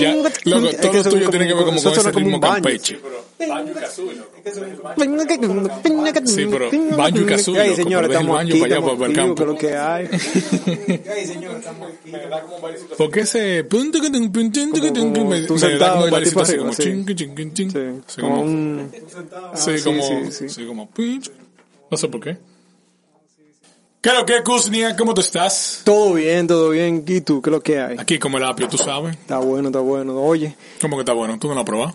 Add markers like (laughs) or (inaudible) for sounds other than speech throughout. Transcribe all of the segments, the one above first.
ya, loco, todo lo tuyo tiene que ver como con ese ritmo campeche. Sí, pero Banjo y Ay, señor, estamos aquí, estamos activo, creo que hay. Ay, señor, estamos ese... punto que me da así, como ching, ching, ching, ching. Como un... Sí, como como- un... Sí, sí, como, sí, sí. sí, como, no sé por qué. ¿Qué lo que, Kuznia? ¿Cómo tú estás? Todo bien, todo bien. ¿Y tú? ¿Qué es lo que hay? Aquí como el apio, tú sabes. Está bueno, está bueno. Oye, ¿Cómo que está bueno? ¿Tú no lo has probado?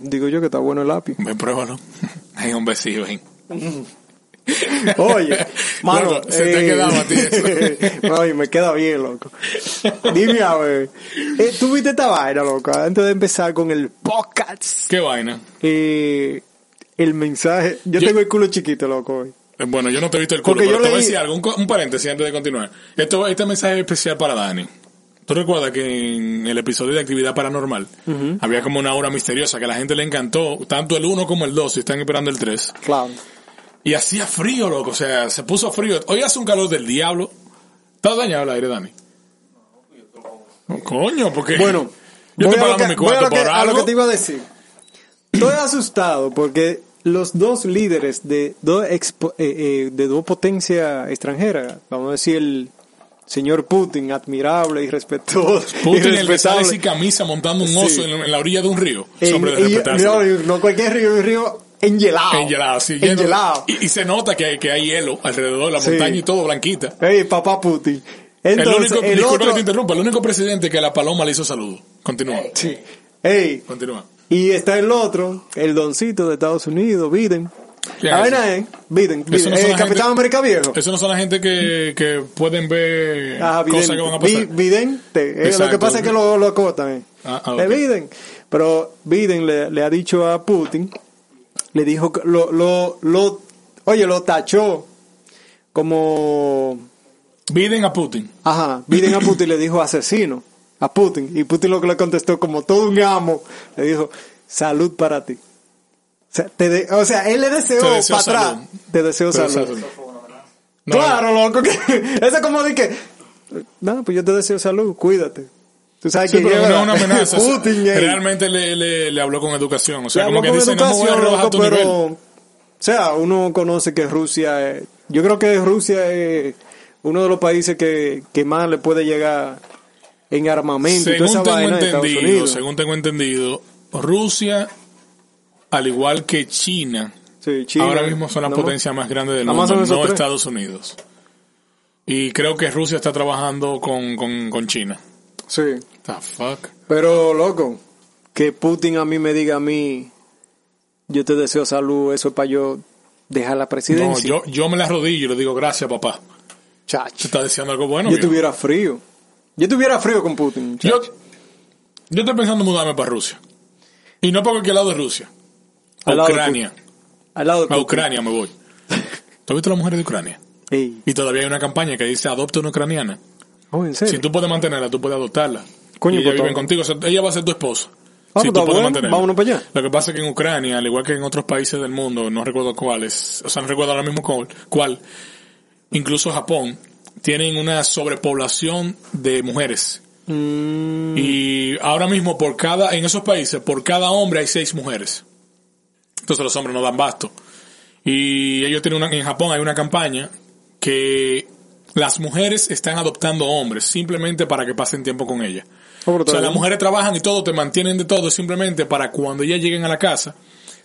digo yo que está bueno el apio. Ven, pruébalo. (laughs) Hay un besito, ven. (laughs) Oye, (laughs) mano, Loco, se te eh, quedado a ti eso. Oye, me queda bien, loco. Dime a ver, eh, ¿tú viste esta vaina, loco? Antes de empezar con el podcast, ¿Qué vaina? eh, el mensaje, yo, Yo- tengo el culo chiquito, loco, hoy. Eh, Bueno, yo no te he visto el culo, Porque pero yo te voy a decir algo, un, un paréntesis antes de continuar. Esto, este mensaje es especial para Dani. ¿Tú recuerdas que en el episodio de Actividad Paranormal había como una aura misteriosa que a la gente le encantó, tanto el 1 como el 2, y están esperando el 3? Claro. Y hacía frío, loco, o sea, se puso frío. Hoy hace un calor del diablo. ¿Estás dañado el aire, Dani? No, coño, porque Bueno, yo lo pagando mi cuarto por a lo algo. que te iba a decir. Estoy asustado porque los dos líderes de dos, expo- eh, eh, de dos potencias extranjeras, vamos a decir el señor Putin, admirable y respetuoso. (laughs) Putin, el que sale sin camisa montando un oso en, en la orilla de un río. En- hombre de respetarse. no, no cualquier río, un río enhielado. Enhielado, sí, Enhielado. Y, y se nota que hay, que hay hielo alrededor de la Sí. montaña y todo blanquita. Ey, papá Putin. el único, el, disculpa otro... que te interrumpa, el único presidente que a la paloma le hizo saludo. Continúa. Sí. Ey, Continúa. Y está el otro, el doncito de Estados Unidos, Biden. ¿Quién La es vaina es, Biden, Biden, no la Capitán gente- América Viejo. Eso no son la gente que, que pueden ver Ajá, cosas que van a pasar. Vi- vidente. Eh, lo que pasa es que lo, lo acotan. Eh. Ah, ah. Biden. Pero Biden le, le ha dicho a Putin, le dijo, que lo, lo, lo, oye, lo tachó como, Biden a Putin. ajá, Biden a Putin le dijo asesino a Putin. Y Putin lo que le contestó como todo un amo, le dijo, salud para ti. O sea, te de- o sea él le deseó para atrás, salud. te deseo salud. salud. No, Claro, loco, que (laughs) eso es como de que, no, pues yo te deseo salud, cuídate. Tú sabes Sí, que pero no una amenaza. o (laughs) sea, Putin ahí. realmente le, le, le habló con educación. O sea, como que dice, no voy a rebajar loco, tu pero, nivel. o sea, uno conoce que Rusia, es- yo creo que Rusia es uno de los países que, que más le puede llegar en armamento y toda esa Según tengo vaina entendido, según tengo entendido, Rusia, al igual que China, Sí, China, ahora mismo son las potencias más grandes del mundo, no tres. Estados Unidos. Y creo que Rusia está trabajando con, con, con China. Sí, The fuck? pero loco, que Putin a mí me diga a mí, yo te deseo salud, eso es para yo dejar la No, presidencia. yo, yo me la arrodillo y le digo gracias, papá. Chacho. ¿Te está diciendo algo bueno? yo tuviera frío. Yo tuviera frío con Putin. Yo, yo estoy pensando en mudarme para Rusia. Y no porque al lado de Rusia. A Al lado de Ucrania. Al lado de A. Ucrania me voy. (laughs) ¿Tú has visto las mujeres de Ucrania? Ey. Y todavía hay una campaña que dice adopta una ucraniana. Oh, ¿en serio? Si tú puedes mantenerla, tú puedes adoptarla. Coño, y ella pues, vive todo. contigo. O sea, ella va a ser tu esposa. Ah, si pues, tú está puedes mantenerla. Vámonos para allá. Lo que pasa es que en Ucrania, al igual que en otros países del mundo, no recuerdo cuáles, o sea, no recuerdo ahora mismo cuál, cuál, incluso Japón, tienen una sobrepoblación de mujeres. Mm, Y ahora mismo por cada, en esos países, por cada hombre hay seis mujeres. Entonces los hombres no dan basto. Y ellos tienen una, en Japón hay una campaña que las mujeres están adoptando hombres simplemente para que pasen tiempo con ellas. Oh, O sea, las mujeres trabajan y todo, te mantienen de todo simplemente para cuando ellas lleguen a la casa,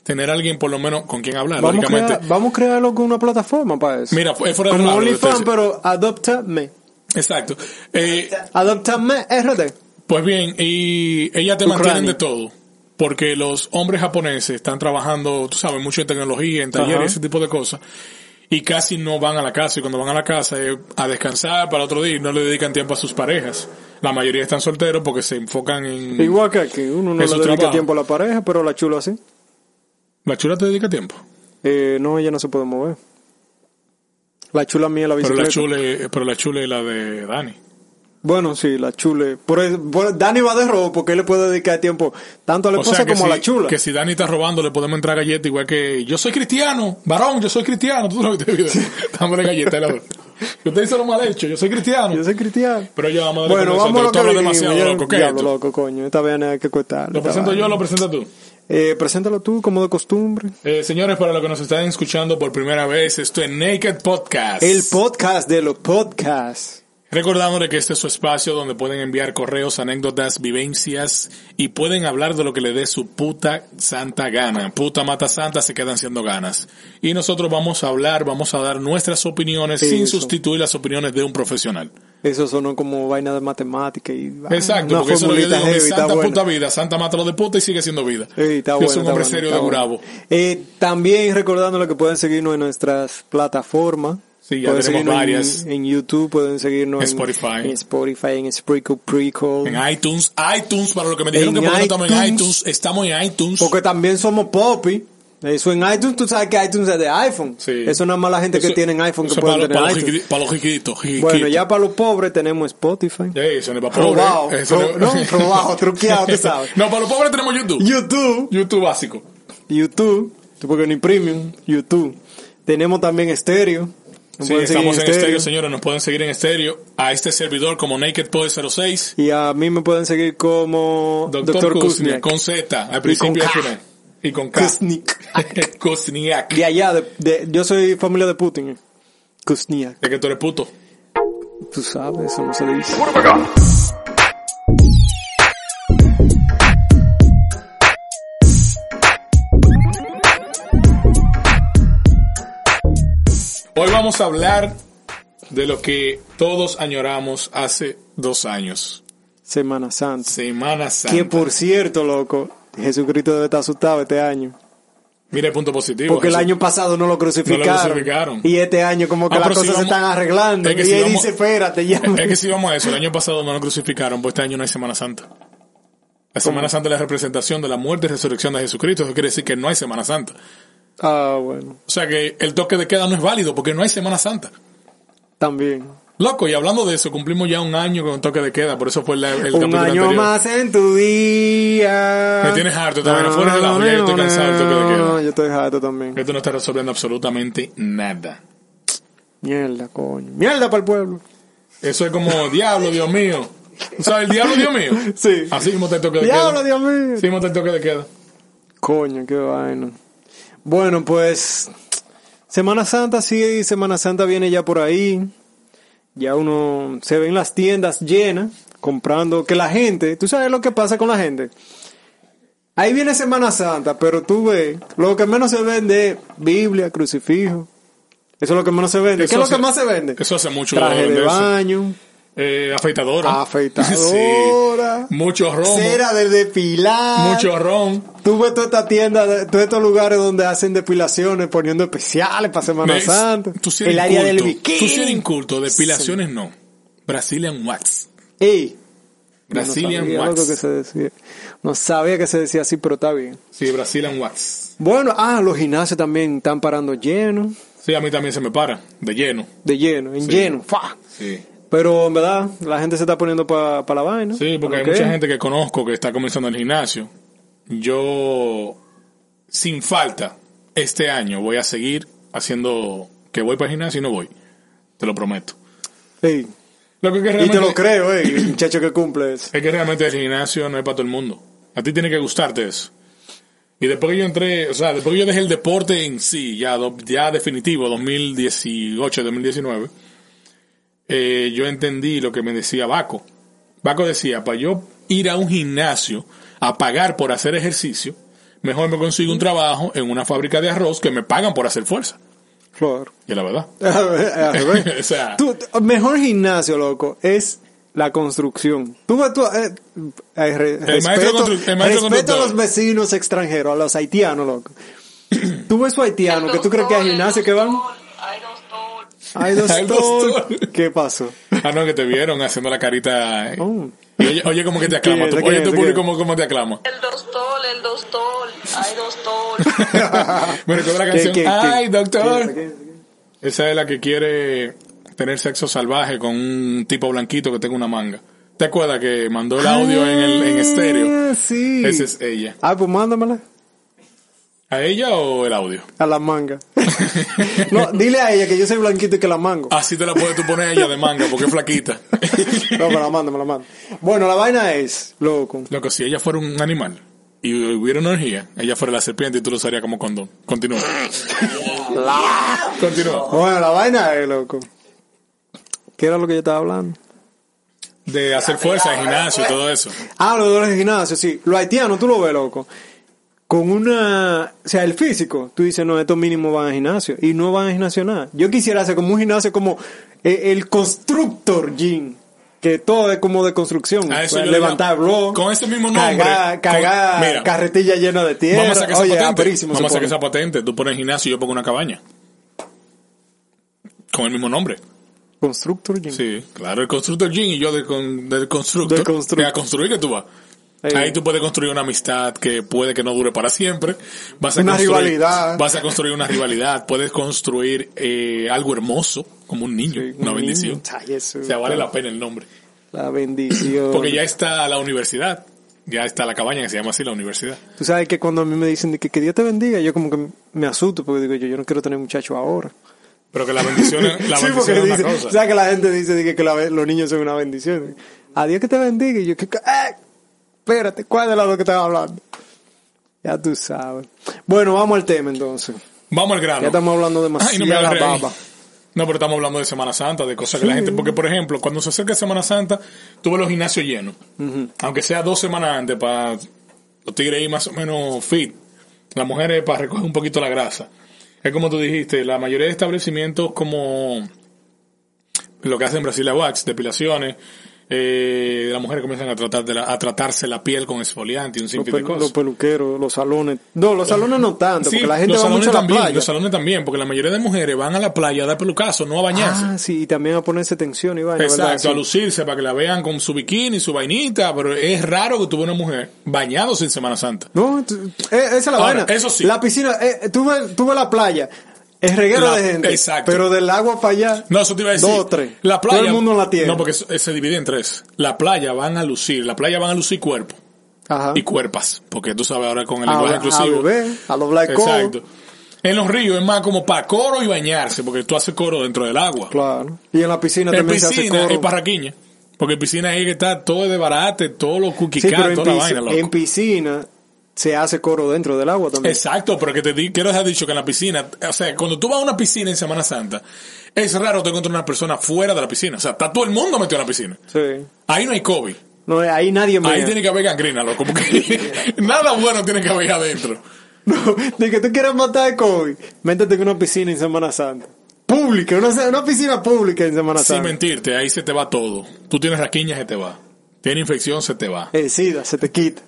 tener alguien por lo menos con quien hablar. vamos, crear, vamos a crearlo con una plataforma para eso. Mira, fue fuera de OnlyFans, pero adoptame. Exacto. Eh, Adoptame RD. Pues bien, y ellas te Ucrania. mantienen de todo. porque los hombres japoneses están trabajando, tú sabes, mucho en tecnología, en talleres, Ajá. ese tipo de cosas, y casi no van a la casa, y cuando van a la casa es a descansar para otro día no le dedican tiempo a sus parejas. La mayoría están solteros porque se enfocan en... Igual que aquí, uno no Es le dedica trabajo. tiempo a la pareja, pero la chula sí. ¿La chula te dedica tiempo? Eh, no, ella no se puede mover. La chula mía la Pero bicicleta. la chule, pero la chule es la de Dani. Bueno, sí, la chule. Por, eso- por- Dani va de robo porque él le puede dedicar tiempo tanto a la O esposa como si, a la chula. que si Dani está robando, le podemos entrar galletas igual que yo soy cristiano, varón, yo soy cristiano. Tú lo que te. Dándole (laughs) galletas la Usted hizo lo mal hecho, yo soy cristiano. Yo soy cristiano. Pero yo vamos a Bueno, vamos a lo que demasiado Yo- loco. ¿Qué diablo, loco, coño. Esta vaina hay que cortar. ¿Lo presento yo o lo presenta tú? Eh, preséntalo tú, como de costumbre. Eh, señores, para los que nos están escuchando por primera vez, esto es Naked Podcast. El podcast de los podcasts. Recordándole que este es su espacio donde pueden enviar correos, anécdotas, vivencias y pueden hablar de lo que le dé su puta santa gana. Puta mata santa se quedan siendo ganas. Y nosotros vamos a hablar, vamos a dar nuestras opiniones sin Eso. sustituir las opiniones de un profesional. Eso sonó como vaina de matemática y Exacto, una porque eso es lo que digo, heavy, santa puta vida, santa mátalo de puta y sigue siendo vida. Sí, está Yo bueno, soy un hombre bueno, serio de bueno. bravo. Eh, también recordándole que pueden seguirnos en nuestras plataformas. Sí, ya pueden tenemos en- varias. En, YouTube, pueden seguirnos en Spotify. En Spotify, en Spreakle, Prequel. En iTunes, iTunes, para los que me dijeron En que por qué no estamos en iTunes. estamos en iTunes. Porque también somos Poppy. Eso en iTunes, tú sabes que iTunes es de iPhone. Sí. Eso no es más la gente que tiene iPhone que para, tener para los iTunes. jiqui- para los jiquitos, jiquitos. Bueno, ya para los pobres tenemos Spotify. Ey, eso no es para pobres. Robado, Eso ro- no, robado, truqueado, tú sabes. (laughs) No, para los pobres tenemos YouTube. YouTube. YouTube básico. YouTube, porque ni premium, YouTube. Tenemos también estéreo. Nos Sí, estamos en estéreo, señores. Nos pueden seguir en estéreo. A este servidor como Naked Pod 06. Y a mí me pueden seguir como Doctor, Dr. Kuzniak, Kuzniak. con Z, al principio y con final. Y con K. Kuzniak. (laughs) Kuzniak. De allá, de, de- yo soy familia de Putin. eh. Kuzniak. De que tú eres puto. Tú sabes, eso no se dice. Vamos a hablar de lo que todos añoramos hace dos años. Semana Santa. Semana Santa. Que por cierto, loco, Jesucristo debe estar asustado este año. Mira el punto positivo. Porque el año pasado no lo crucificaron. crucificaron. Y este año como que Ah, las si cosas se están arreglando. Es que y si él vamos- dice, espérate, ya. (laughs) Es que si vamos a eso, el año pasado no lo crucificaron, pues este año no hay Semana Santa. La Semana Santa es la representación de la muerte y resurrección de Jesucristo. Eso quiere decir que no hay Semana Santa. Ah, bueno, O sea que el toque de queda no es válido porque no hay Semana Santa. también. Loco, y hablando de eso, cumplimos ya un año con toque de queda, por eso fue la- el Un capítulo año anterior. más en tu día. Me tienes harto también, afuera de la olla, yo estoy cansado del toque de queda. No, Yo estoy harto también. Esto no está resolviendo absolutamente nada. Mierda, coño. Mierda para el pueblo. Eso es como, diablo, Dios mío. ¿Tú sabes el diablo, Dios mío? (laughs) Sí. Así mismo está el toque de Diablo, queda. Dios mío. Así mismo está el toque de queda. Coño, qué vaina. Bueno, pues Semana Santa sí, Semana Santa viene ya por ahí. Ya uno se ve en las tiendas llenas comprando que la gente, tú sabes lo que pasa con la gente. Ahí viene Semana Santa, pero tú ves, lo que menos se vende es Biblia, crucifijo. Eso es lo que menos se vende. Eso ¿Qué es lo hace- que más se vende? Eso hace mucho. Traje de baño, Eh, afeitadora. (laughs) afeitadora, Sí. Mucho ron. cera de depilar. Mucho ron. Tú ves toda esta tienda, de- todos estos lugares donde hacen depilaciones, poniendo especiales para Semana ¿Ves? Santa. Tú sí eres el área del inculto. bikini. Tú sí eres inculto. Depilaciones no. Brazilian Wax. Ey, Brazilian no sabía Wax. lo que se decía. No sabía que se decía así, pero está bien. Sí, Brazilian Wax. Bueno, ah, los gimnasios también están parando llenos, Sí, a mí también se me para. De lleno. de lleno, en Sí. lleno, fa. Sí. Pero en verdad, la gente se está poniendo para la vaina. Sí, porque ¿Para hay qué? mucha gente que conozco que está comenzando el gimnasio. Yo, sin falta, este año voy a seguir haciendo que voy para el gimnasio y no voy. Te lo prometo. Ey, Lo que, que y te lo creo, el muchacho que cumple eso. es que realmente el gimnasio no es para todo el mundo. A ti tiene que gustarte eso. Y después que yo entré, o sea, después que yo dejé el deporte en sí, ya, ya definitivo, 2018, 2019, eh, yo entendí lo que me decía Baco. Baco decía, para yo ir a un gimnasio a pagar por hacer ejercicio, mejor me consigo un trabajo en una fábrica de arroz que me pagan por hacer fuerza. Flor. Y es la verdad. A ver, a ver. o sea, mejor gimnasio, loco, es la construcción. Tú, ves, tú eh, eh, re- respeto, el maestro respeto a los vecinos extranjeros, a los haitianos, loco. Tú ves su haitiano, que tú crees que hay gimnasio que van. Tol. ¿Qué pasó? Ah, no, que te vieron haciendo la carita. eh. Oh. Y oye, oye cómo que te (laughs) aclama. ¿Qué es? oye ¿Qué tu público ¿Qué cómo, cómo te aclama. El dos tol, el dos tol. Hay dos tol. (laughs) Me recuerda la ¿Qué- canción. qué- qué- Ay, doctor. qué- qué- Esa es la que quiere tener sexo salvaje con un tipo blanquito que tenga una manga. ¿Te acuerdas que mandó el audio en el en estéreo? Ah, sí. Esa es ella. Ah, pues mándamela. ¿A ella o el audio? A la manga. No, dile a ella que yo soy blanquito y que la mango. Así te la puedes tú poner a ella de manga porque es flaquita. (laughs) No, me la mando, me la mando. Bueno, la vaina es, loco. Loco, si ella fuera un animal y hubiera una energía, ella fuera la serpiente y tú lo usarías como condón. Continúa. Continúa. Bueno, la vaina es, loco. ¿Qué era lo que yo estaba hablando? De hacer fuerza, gimnasio y todo eso. Ah, lo de los gimnasios, sí. Los haitianos, tú lo ves, loco. Con una... O sea, el físico. Tú dices, no, estos mínimos van al gimnasio. Y no van al gimnasio nada. Yo quisiera hacer como un gimnasio como eh, el constructor gym. Que todo es como de construcción. Levantar blog. con ese mismo nombre, Cagar, con- cagar mira, carretilla llena de tierra. Vamos a sacar esa Oye, patente. Vamos a sacar esa patente. Tú pones gimnasio y yo pongo una cabaña. Con el mismo nombre. Constructor gym. Sí, claro, el constructor gym y yo del, con, del constructor. Del constructor. A construir que tú vas. Eh. Ahí tú puedes construir una amistad que puede que no dure para siempre. Vas a Una construir, rivalidad. Vas a construir una rivalidad. Puedes construir eh, algo hermoso, como un niño, Sí, una un bendición. niño. Eso o sea, vale la pena el nombre. La bendición. Porque ya está la universidad. Ya está la cabaña que se llama así, la universidad. Tú sabes que cuando a mí me dicen que, que Dios te bendiga, yo como que me asusto porque digo yo, yo no quiero tener muchachos ahora. Pero que la bendición, es- la (laughs) sí, bendición es una dice, cosa. ¿sabes que la gente dice que, que la- los niños son una bendición? A Dios que te bendiga. Y yo, que, que- ¡eh! Espérate, ¿cuál de las dos que estaba hablando? Ya tú sabes. Bueno, vamos al tema entonces. Vamos al grano. Ya estamos hablando no demasiada agarré ahí. baba. No, pero estamos hablando de Semana Santa, de cosas que la gente... Porque, por ejemplo, cuando se acerca Semana Santa, tú ves los gimnasios llenos. Aunque sea dos semanas antes, para los tigres ahí más o menos fit. Las mujeres para recoger un poquito la grasa. Es como tú dijiste, la mayoría de establecimientos como lo que hacen en Brasil, la wax, depilaciones, eh, las mujeres comienzan a tratar de la- a tratarse la piel con esfoliante y un sinfín de cosas. los peluqueros, los salones. No, los salones no tanto, Sí, porque la gente va mucho a la también, playa. los salones también, porque la mayoría de mujeres van a la playa a dar pelucazo, no a bañarse. Ah, sí, y también a ponerse tensión y vaina, ¿verdad? Exacto, a lucirse para que la vean con su bikini, su vainita, pero es raro que tuve una mujer bañándose en Semana Santa. No, eh, esa es la Ahora, vaina. eso sí. La piscina, eh, tú ves, tú ves la playa, es reguero La- de gente. exacto. Pero del agua para allá, No, eso te iba a decir. dos o tres. La playa, Todo el mundo la tiene. No, porque eso- se divide en tres. La playa van a lucir, la playa van a lucir cuerpo Ajá. y cuerpas, porque tú sabes ahora con el a, lenguaje a inclusivo. a los black Exacto. En los ríos es más como para coro y bañarse, porque tú haces coro dentro del agua. Claro. Y en la piscina En también se hace piscina coro. es parraquiña. Porque en piscina ahí que está todo de barate, todo lo Sí, pero en, toda la vaina, loco. en piscina se hace coro dentro del agua también. Exacto, pero que te di, quiero dejar dicho que en la piscina, o sea, cuando tú vas a una piscina en Semana Santa, es raro te encontrar una persona fuera de la piscina. O sea, está todo el mundo metido en la piscina. Sí. Ahí no hay COVID. No, ahí nadie me. Ahí tiene que haber gangrena, loco, porque (laughs) (laughs) nada bueno tiene que haber adentro. No, de que tú quieras matar de COVID, métete en una piscina en Semana Santa. Pública, una, una piscina pública en Semana Sin Santa. mentirte, ahí se te va todo. Tú tienes raquiña, se te va. Tienes infección, se te va. El SIDA se te quita.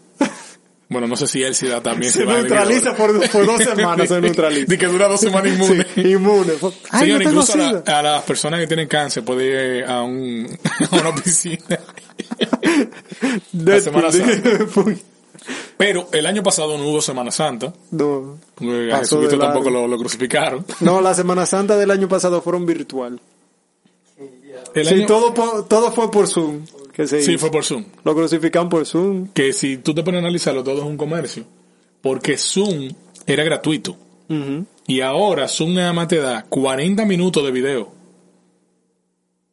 Bueno, no sé si el SIDA también se, Se va a venir neutraliza por, por dos semanas, se (laughs) neutraliza. De que dura dos semanas inmune. Sí, inmune. (laughs) Ay, Señor, no incluso a, la- SIDA. a las personas que tienen cáncer puede ir a, un, (laughs) a una piscina. La Semana Deadpool. Pero el año pasado no hubo Semana Santa. no. A Jesucristo tampoco lo, lo crucificaron. No, la Semana Santa del año pasado fueron virtual. Sí, año- todo, todo fue por Zoom. Que se sí, hizo. fue por Zoom. Lo crucifican por Zoom. Que si tú te pones a analizarlo, todo es un comercio. Porque Zoom era gratuito. Y ahora Zoom nada más te da 40 minutos de video.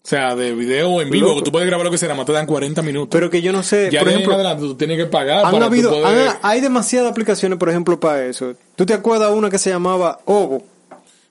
O sea, de video en vivo, que tú puedes grabar lo que sea, nada más te dan 40 minutos. Pero que yo no sé, ya por ejemplo, adelante tú tienes que pagar han para habido, tú poder... han- hay demasiadas aplicaciones, por ejemplo, para eso. ¿Tú te acuerdas una que se llamaba Ovo?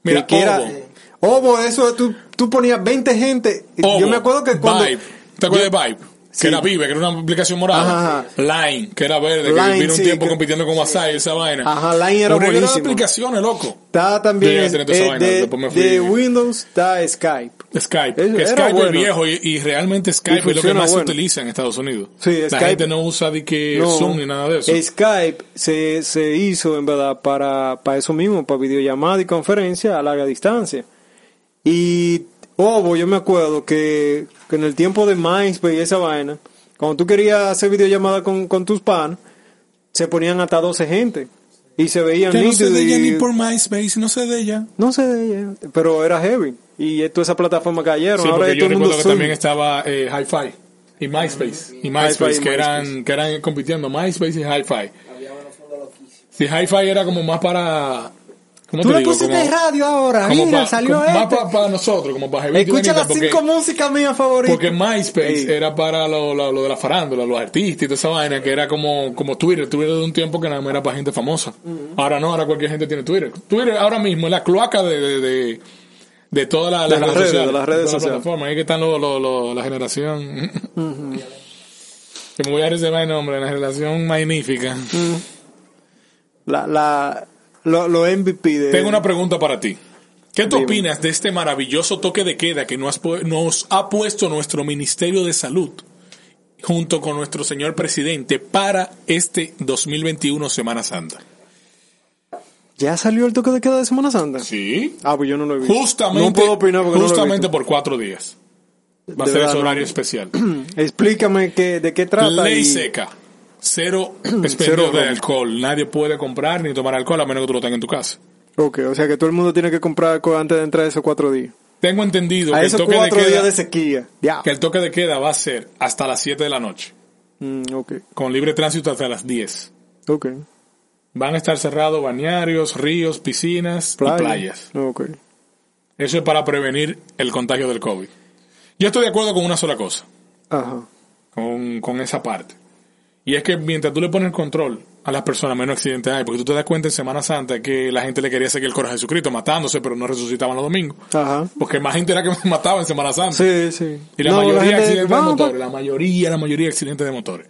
Mira, que, era- Ovo. Ovo, eso, tú, tú ponías 20 gente. Ovo, yo me acuerdo que cuando... Vibe. ¿Te acuerdas de Vibe? Sí. que era Vive, que era una aplicación morada. Ajá. Line, que era verde, Line, que vino un sí, tiempo que- compitiendo con WhatsApp y esa vaina. Ajá, Line era Un reguero de buenísimo. aplicaciones, loco. Está también eh, de, Windows está Skype. Skype. Que era Skype bueno. es viejo y, y realmente Skype es lo que más bueno. se utiliza en Estados Unidos. Sí, La Skype- gente no usa de que No, Zoom ni nada de eso. Skype se, se hizo en verdad para, para eso mismo, para videollamada y conferencia a larga distancia. Y, oh, yo me acuerdo que, que en el tiempo de MySpace y esa vaina, cuando tú querías hacer videollamada con, con tus panas, se ponían hasta 12 gente. Y se veían Que no sé nítidos de ella y- ni por MySpace, no sé de ella. No sé de ella, pero era heavy. Y toda esa plataforma cayeron. Sí, Ahora porque yo todo el mundo recuerdo que también estaba eh, Hi-Fi y MySpace. Y MySpace, que, eran, MySpace. que eran compitiendo, MySpace y Hi-Fi. Sí, Hi-Fi era como más para... ¿Cómo Tú te digo? pusiste Como- radio ahora, como mira, pa- salió como- este. Más para nosotros, como para Escucha las porque- cinco músicas mías favoritas. Porque MySpace era para lo, lo, lo de la farándula, los artistas y toda esa vaina, que era como, como Twitter. Twitter de un tiempo que nada más era para gente famosa. Ahora no, ahora cualquier gente tiene Twitter. Twitter ahora mismo es la cloaca de, de, de, de todas las, De las redes, sociales, de las redes todas sociales. plataformas. Ahí que están los- los- los- la generación. (laughs) que me voy a reservar el nombre, la generación magnífica. La, la, lo, lo MVP de... Tengo una pregunta para ti. ¿Qué tú opinas de este maravilloso toque de queda que nos, ha puesto nuestro Ministerio de Salud junto con nuestro señor presidente para este 2021 Semana Santa? ¿Ya salió el toque de queda de Semana Santa? Sí. Ah, pues yo no lo he visto. Justamente, No puedo opinar porque justamente no por cuatro días. Va a ser ese horario especial. lo he visto. (clears throat) Explícame qué, de qué trata. Ley y- seca. Cero (clears throat) Cero expendio de alcohol. Nadie puede comprar ni tomar alcohol a menos que tú lo tengas en tu casa. Ok, o sea que todo el mundo tiene que comprar alcohol antes de entrar esos cuatro días. Tengo entendido A que el, esos toque de cuatro días queda, de sequía. Que el toque de queda va a ser hasta las 7 de la noche. Mm, ok, con libre tránsito hasta las 10. ok. Van a estar cerrados bañarios, ríos, piscinas Playa. y playas. Ok. Eso es para prevenir el contagio del COVID. Yo estoy de acuerdo con una sola cosa, Ajá. con, con esa parte. Y es que mientras tú le pones control a las personas, menos accidentes hay. Porque tú te das cuenta en Semana Santa que la gente le quería seguir el corazón a Jesucristo matándose, pero no resucitaban los domingos. Ajá. Porque más gente era que (laughs) mataba en Semana Santa. Sí, sí. Y la No, mayoría gente- accidentes de motores. La mayoría, la mayoría accidentes de motores.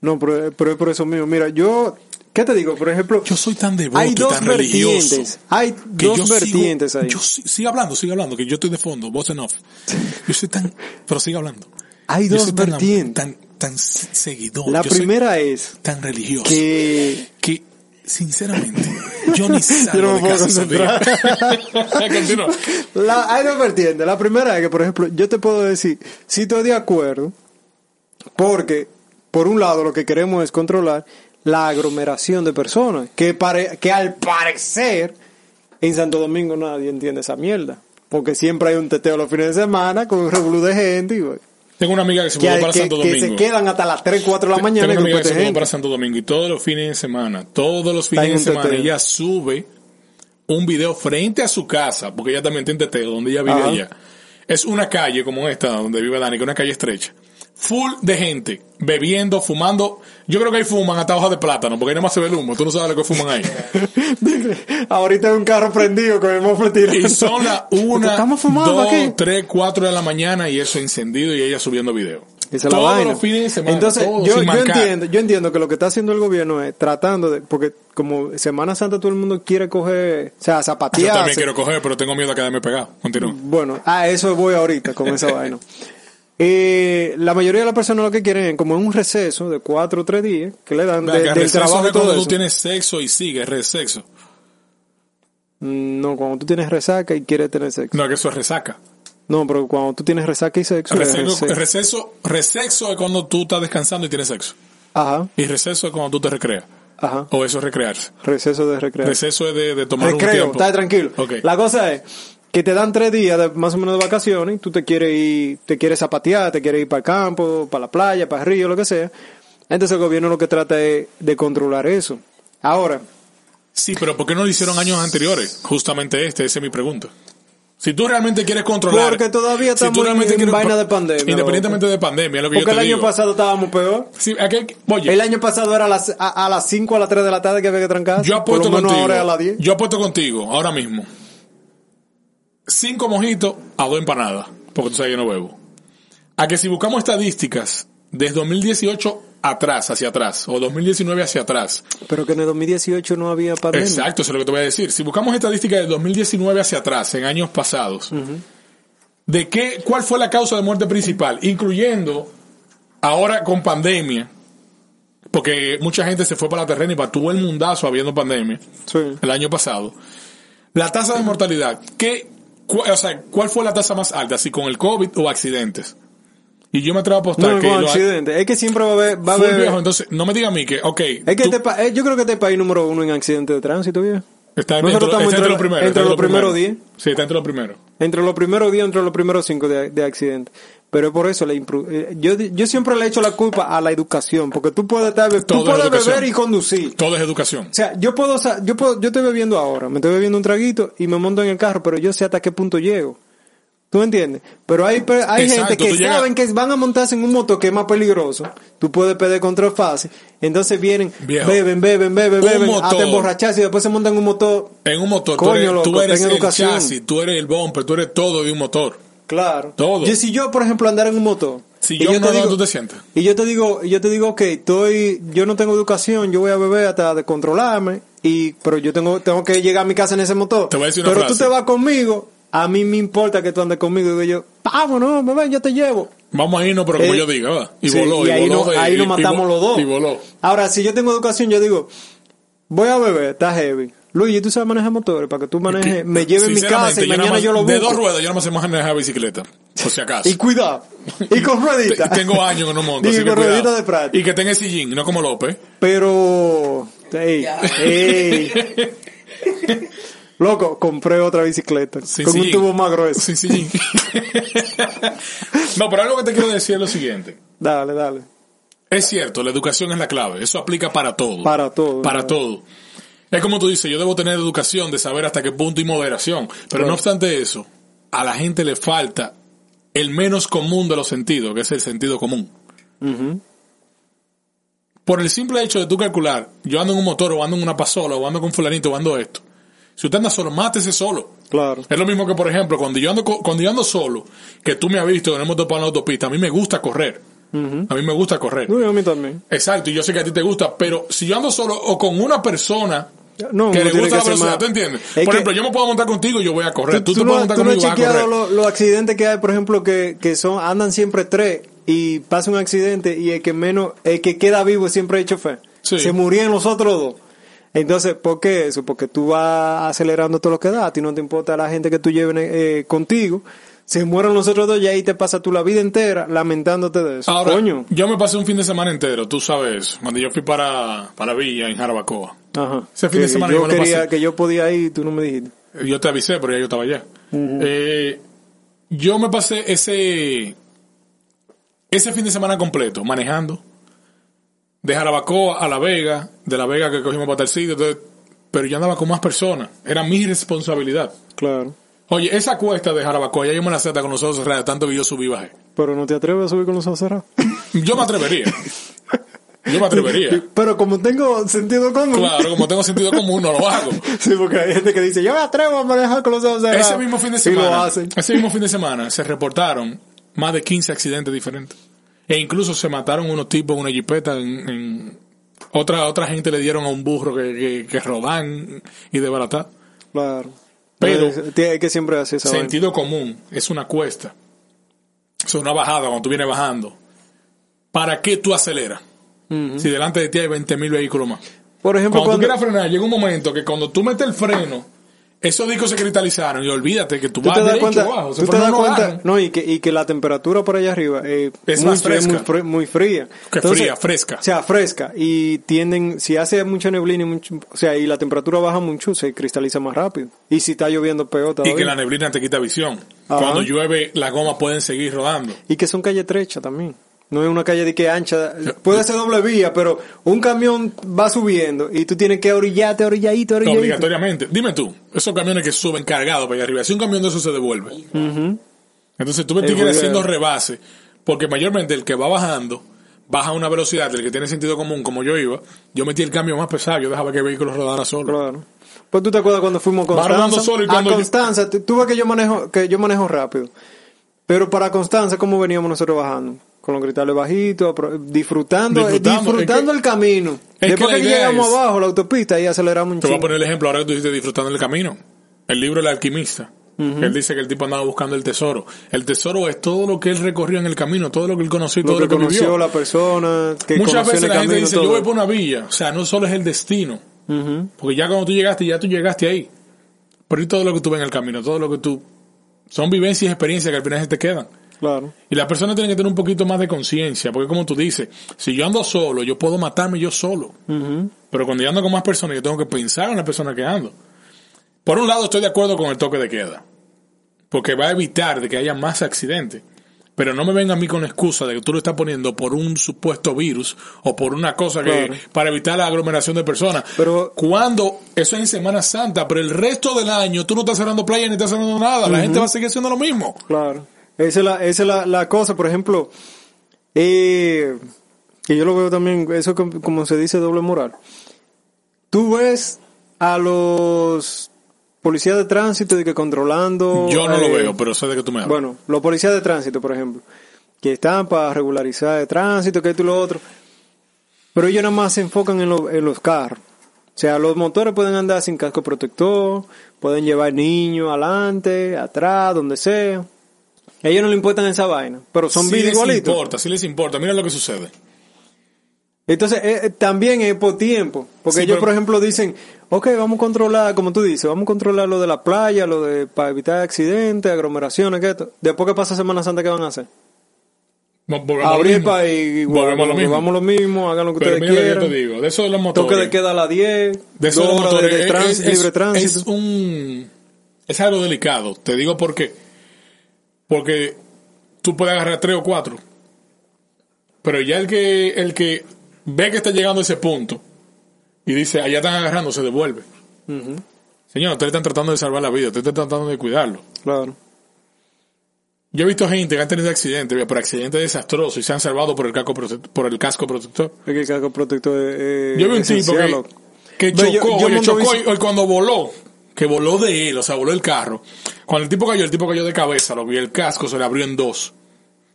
No, pero, pero es por eso mismo. Mira, yo, ¿qué te digo? Por ejemplo, Yo soy tan devoto hay y dos tan religioso. Hay dos vertientes sigo, ahí. Yo si- sigue hablando, sigue hablando, que yo estoy de fondo, voz en off. Yo soy tan, pero sigue hablando. Hay dos tan, vertientes. tan, tan seguidor. La yo primera es tan religioso que que, sinceramente, yo ni (laughs) salgo Yo no me puedo. (laughs) La, hay dos vertientes. La primera es que, por ejemplo, yo te puedo decir, si estoy de acuerdo, porque, por un lado, lo que queremos es controlar la aglomeración de personas, que, pare- que al parecer en Santo Domingo nadie entiende esa mierda. Porque siempre hay un teteo los fines de semana con un revolú de gente y, Tengo una amiga que se que, mudó para que- Santo que Domingo. se quedan hasta las 3, 4 de la mañana Tengo una amiga que se mudó para Santo Domingo y todos los fines de semana, todos los fines de semana, teteo. ella sube un video frente a su casa, porque ella también tiene teteo, donde ella vive Ajá. allá. Es una calle como esta, donde vive Dani, que es una calle estrecha. Full de gente, bebiendo, fumando. Yo creo que ahí fuman hasta hojas de plátano, porque ahí nada más se ve el humo. Tú no sabes lo que fuman ahí. (laughs) Ahorita hay un carro prendido con el mofle tirando. Y son las (laughs) una, Estamos fumando dos, aquí. tres, cuatro de la mañana y eso encendido y ella subiendo video. Esa es la Todos vaina. los fines de semana. Entonces, todos, yo, yo entiendo, yo entiendo que lo que está haciendo el gobierno es tratando de, porque como Semana Santa todo el mundo quiere coger, o sea, Yo zapatearse. también quiero coger, pero tengo miedo a quedarme pegado. Continúa. Bueno, a eso voy ahorita con esa (laughs) vaina. Eh, la mayoría de las personas lo que quieren es como un receso de cuatro o tres días que le dan de- del trabajo es y todo cuando eso. tú tienes sexo y sigues resexo. No, cuando tú tienes resaca y quieres tener sexo. No, que eso es resaca. No, pero cuando tú tienes resaca y sexo, es Receso, receso. es cuando tú estás descansando y tienes sexo. Ajá, Y receso es cuando tú te recreas. ajá. O eso es recrearse. Receso de recreo. Receso es de, de tomar un Recreo, tiempo. está tranquilo. Ok. La cosa es que te dan tres días de, más o menos de vacaciones, y tú te quieres ir, te quieres zapatear, te quieres ir para el campo, para la playa, para el río, lo que sea. Entonces el gobierno lo que trata es de controlar eso. Ahora, Sí, pero ¿por qué no lo hicieron años anteriores? Justamente este, esa es mi pregunta. Si tú realmente quieres controlar... Porque todavía si tú estamos realmente en quieres- vaina de pandemia, Independientemente de pandemia, lo que porque yo el te año digo. pasado estábamos peor. Sí, aquel- oye, El año pasado era a las, a, a las 5 a las 3 de la tarde que había que trancar. Yo apuesto contigo. ahora a las 10. Yo apuesto contigo, ahora mismo. Cinco mojitos a dos empanadas. Porque tú sabes que no bebo. A que si buscamos estadísticas desde 2018 atrás, hacia atrás, o 2019 hacia atrás. Pero que en el 2018 no había pandemia. Exacto, eso es lo que te voy a decir. Si buscamos estadísticas de 2019 hacia atrás, en años pasados, de qué, cuál fue la causa de muerte principal, incluyendo ahora con pandemia, porque mucha gente se fue para la terrena y todo el mundazo habiendo pandemia Sí. el año pasado. La tasa de mortalidad, ¿qué, o sea, ¿cuál fue la tasa más alta? Si con el COVID o accidentes. Y yo me atrevo a apostar No, que lo- accidentes. Es que siempre va a haber... Va a haber viejo, entonces no me diga a mí que, ok, es que tú- este pa- eh, yo creo que este es país número uno en accidentes de tránsito, viejo. está, nosotros dentro- estamos está entre, los primeros. entre los primeros diez. Sí, está entre los primeros. Entre los primeros 10, entre los primeros 5 de, de accidentes. Pero es por eso, la eh, yo, yo siempre le echo la culpa a la educación, porque tú puedes, estar, tú puedes beber y conducir. Todo es educación. O sea, yo puedo, yo puedo, yo estoy bebiendo ahora, me estoy bebiendo un traguito y me monto en el carro, pero yo sé hasta qué punto llego. ¿Tú me entiendes? Pero hay, hay Exacto, gente que llegas- saben que van a montarse en un moto que es más peligroso. Tú puedes perder control fácil. Entonces vienen, Viejo, beben, beben, beben, beben, motor- hasta emborracharse y después se montan en un motor. En un motor, tú eres, tú el educación. chasis, tú eres el bumper, tú eres todo de un motor. Claro. Todo. Yo, si yo, por ejemplo, andar en un motor. Si y yo, no, te digo, ¿dónde tú te sientas? Y yo te digo, y yo te digo, ok, estoy, yo no tengo educación, yo voy a beber hasta de controlarme, y, pero yo tengo, tengo que llegar a mi casa en ese motor. Te voy a decir una pero frase. tú te vas conmigo, a mí me importa que tú andes conmigo, digo yo, vámonos, bebé, yo te llevo. Vamos a irnos, pero como Eh, yo diga, ¿verdad? Y sí, voló, y, y ahí, voló. no- y- ahí nos y- matamos y- los dos. Y voló. Ahora, si yo tengo educación, yo digo, voy a beber, está heavy. Luigi, tú sabes manejar motores, para que tú manejes, Que- me lleve a mi casa y yo mañana más- yo lo De busco. dos ruedas, yo no me sé manejar bicicleta, por si acaso. (laughs) Y cuidado. Y con rueditas. Te- Tengo años que no monto, así que con rueditas de práctica. Y que tenga el sillín, no como López. Pero, ey, ey. (laughs) Loco, compré otra bicicleta Sin con un tubo más grueso. Sin sillín. (laughs) no, pero algo que te quiero decir es lo siguiente. Dale, dale. Es cierto, la educación es la clave. Eso aplica para todo. Para todo. Para ¿verdad? todo. Es como tú dices, yo debo tener educación de saber hasta qué punto y moderación. Pero no obstante eso, a la gente le falta el menos común de los sentidos, que es el sentido común. Por el simple hecho de tú calcular, yo ando en un motor o ando en una pasola o ando con fulanito o ando esto. Si usted anda solo, mátese solo. Claro. Es lo mismo que, por ejemplo, cuando yo ando, cuando yo ando solo, que tú me has visto que no hemos topado en la autopista, a mí me gusta correr. A mí me gusta correr. A mí también. Exacto, y yo sé que a ti te gusta, pero si yo ando solo o con una persona No, que le gusta la velocidad, más- ¿tú entiendes? Es Por ejemplo, yo me puedo montar contigo y yo voy a correr. Tú, te no, puedes montar tú no has chequeado los accidentes que hay, por ejemplo, que, que son, andan siempre tres y pasa un accidente y el que menos, el que queda vivo siempre es el chofer. Sí. Se murieron los otros dos. Entonces, ¿por qué eso? Porque tú vas acelerando todo lo que da, a ti no te importa la gente que tú lleves eh, contigo. Se mueren los otros dos y ahí te pasa tú la vida entera lamentándote de eso. Ahora, Coño. yo me pasé un fin de semana entero, tú sabes, cuando yo fui para, para Villa, en Jarabacoa. Ajá. ese fin de Que semana yo yo me lo quería pasé. que yo podía ir, tú no me dijiste. Yo te avisé, pero ya yo estaba allá. Eh, yo me pasé ese ese fin de semana completo manejando de Jarabacoa a La Vega, de La Vega que cogimos para entonces, pero yo andaba con más personas, era mi responsabilidad. Claro. Oye, esa cuesta de Jarabacoa, ya yo me la hasta con los ojos cerrados, tanto que yo subí y bajé. Pero no te atreves a subir con los ojos cerrados. (laughs) Yo me atrevería. (laughs) Yo me atrevería. Pero como tengo sentido común. Claro, como tengo sentido común, no lo hago. (laughs) Sí, porque hay gente que dice, yo me atrevo a manejar con los ojos cerrados. Ese mismo fin de Y semana, lo hacen. ese mismo fin de semana se reportaron más de 15 accidentes diferentes. E incluso se mataron unos tipos en una jipeta en, en- otra otra gente le dieron a un burro que, que, que rodan y de barata. Claro. Pero- tiene que siempre hacer esa vaina. Sentido común, es una cuesta. Es una bajada cuando tú vienes bajando. ¿Para qué tú aceleras? Si delante de ti hay 20 mil vehículos más. Por ejemplo, Cuando, tú cuando, quieras frenar, llega un momento que cuando tú metes el freno, esos discos se cristalizaron y olvídate que tú, tú vas te das derecho cuenta, abajo. tú te das cuenta, no, y que, y que la temperatura por allá arriba eh, Es muy más fresca. muy, muy fría. Que fría, fresca. O sea, fresca. Y tienden, si hace mucha neblina y mucho, o sea, y la temperatura baja mucho, se cristaliza más rápido. Y si está lloviendo peor Y todavía. que la neblina te quita visión. Ajá. Cuando llueve, las gomas pueden seguir rodando. Y que son calles estrechas también. No es una calle de que ancha. Puede ser doble vía, pero un camión va subiendo y tú tienes que orillarte, orilladito, orilladito. Obligatoriamente. Dime tú, esos camiones que suben cargados para allá arriba, si un camión de esos se devuelve. Entonces tú haciendo rebase, porque mayormente el que va bajando, baja a una velocidad del que tiene sentido común, como yo iba, yo metí el cambio más pesado, yo dejaba que el vehículo rodara solo. Claro. Pues tú te acuerdas cuando fuimos a Constanza. solo y a cuando Constanza, tú ves que yo manejo, que yo manejo rápido. Pero para Constanza, ¿cómo veníamos nosotros bajando? Con los cristales bajitos, disfrutando, eh, Disfrutando, es el camino. es Después que, llegamos es- abajo, la autopista, y aceleramos un Te voy a poner el ejemplo ahora que tú dijiste disfrutando el camino. El libro El alquimista. Él dice que el tipo andaba buscando el tesoro. El tesoro es todo lo que él recorrió en el camino, todo lo que él conoció todo lo que conoció vivió. la persona, Muchas veces la gente dice, yo voy por una villa. O sea, no solo es el destino. Porque ya cuando tú llegaste, ya tú llegaste ahí. Pero y todo lo que tú ves en el camino, todo lo que tú... Son vivencias y experiencias que al final se te quedan. Claro. Y las personas tienen que tener un poquito más de conciencia, porque como tú dices, si yo ando solo, yo puedo matarme yo solo. Pero cuando yo ando con más personas, yo tengo que pensar en la persona que ando. Por un lado, estoy de acuerdo con el toque de queda, porque va a evitar de que haya más accidentes. Pero no me venga a mí con excusa de que tú lo estás poniendo por un supuesto virus o por una cosa que para evitar la aglomeración de personas. Pero- cuando eso es en Semana Santa, pero el resto del año tú no estás cerrando playa ni estás cerrando nada, la gente va a seguir haciendo lo mismo. Claro. Esa es la, esa es la, la cosa, por ejemplo, eh, que yo lo veo también, eso com- como se dice doble moral. Tú ves a los policías de tránsito de que controlando... Yo no lo eh, veo, pero sé de qué tú me hablas. Bueno, los policías de tránsito, por ejemplo, que están para regularizar el tránsito, que esto y lo otro, pero ellos nada más se enfocan en, lo- en los carros. O sea, los motores pueden andar sin casco protector, pueden llevar niños adelante, atrás, donde sea. A ellos no le importan esa vaina, pero son sí les igualitos. importa, sí les importa. Mira lo que sucede. Entonces, eh, eh, también es por tiempo. Porque Sí, ellos, pero- por ejemplo, dicen, ok, vamos a controlar, como tú dices, vamos a controlar lo de la playa, lo de, para evitar accidentes, aglomeraciones, que esto. Después que pasa Semana Santa, ¿qué van a hacer? Vol- volvemos Abrir el país, igual, Volvemos a lo mismo. vamos lo mismo, hagan lo que Pero ustedes mira lo que yo quieran. te digo, de eso de los motores. Toque de queda a las 10, de eso de los motores, de es- trans- es, libre tránsito. es un es algo delicado. Te digo por qué. Porque tú puedes agarrar tres o cuatro. Pero ya el que el que ve que está llegando a ese punto y dice, allá están agarrando, se devuelve. Señor, ustedes están tratando de salvar la vida, ustedes están tratando de cuidarlo. claro. Yo he visto gente que han tenido accidentes, pero accidentes desastrosos y se han salvado por el casco, por el casco protector. Es que el casco protector es, Yo vi un tipo que, yo- chocó, yo oye, monto chocó y cuando voló, que voló de él, o sea, voló el carro. Cuando el tipo cayó, el tipo cayó de cabeza, lo vi, el casco se le abrió en dos.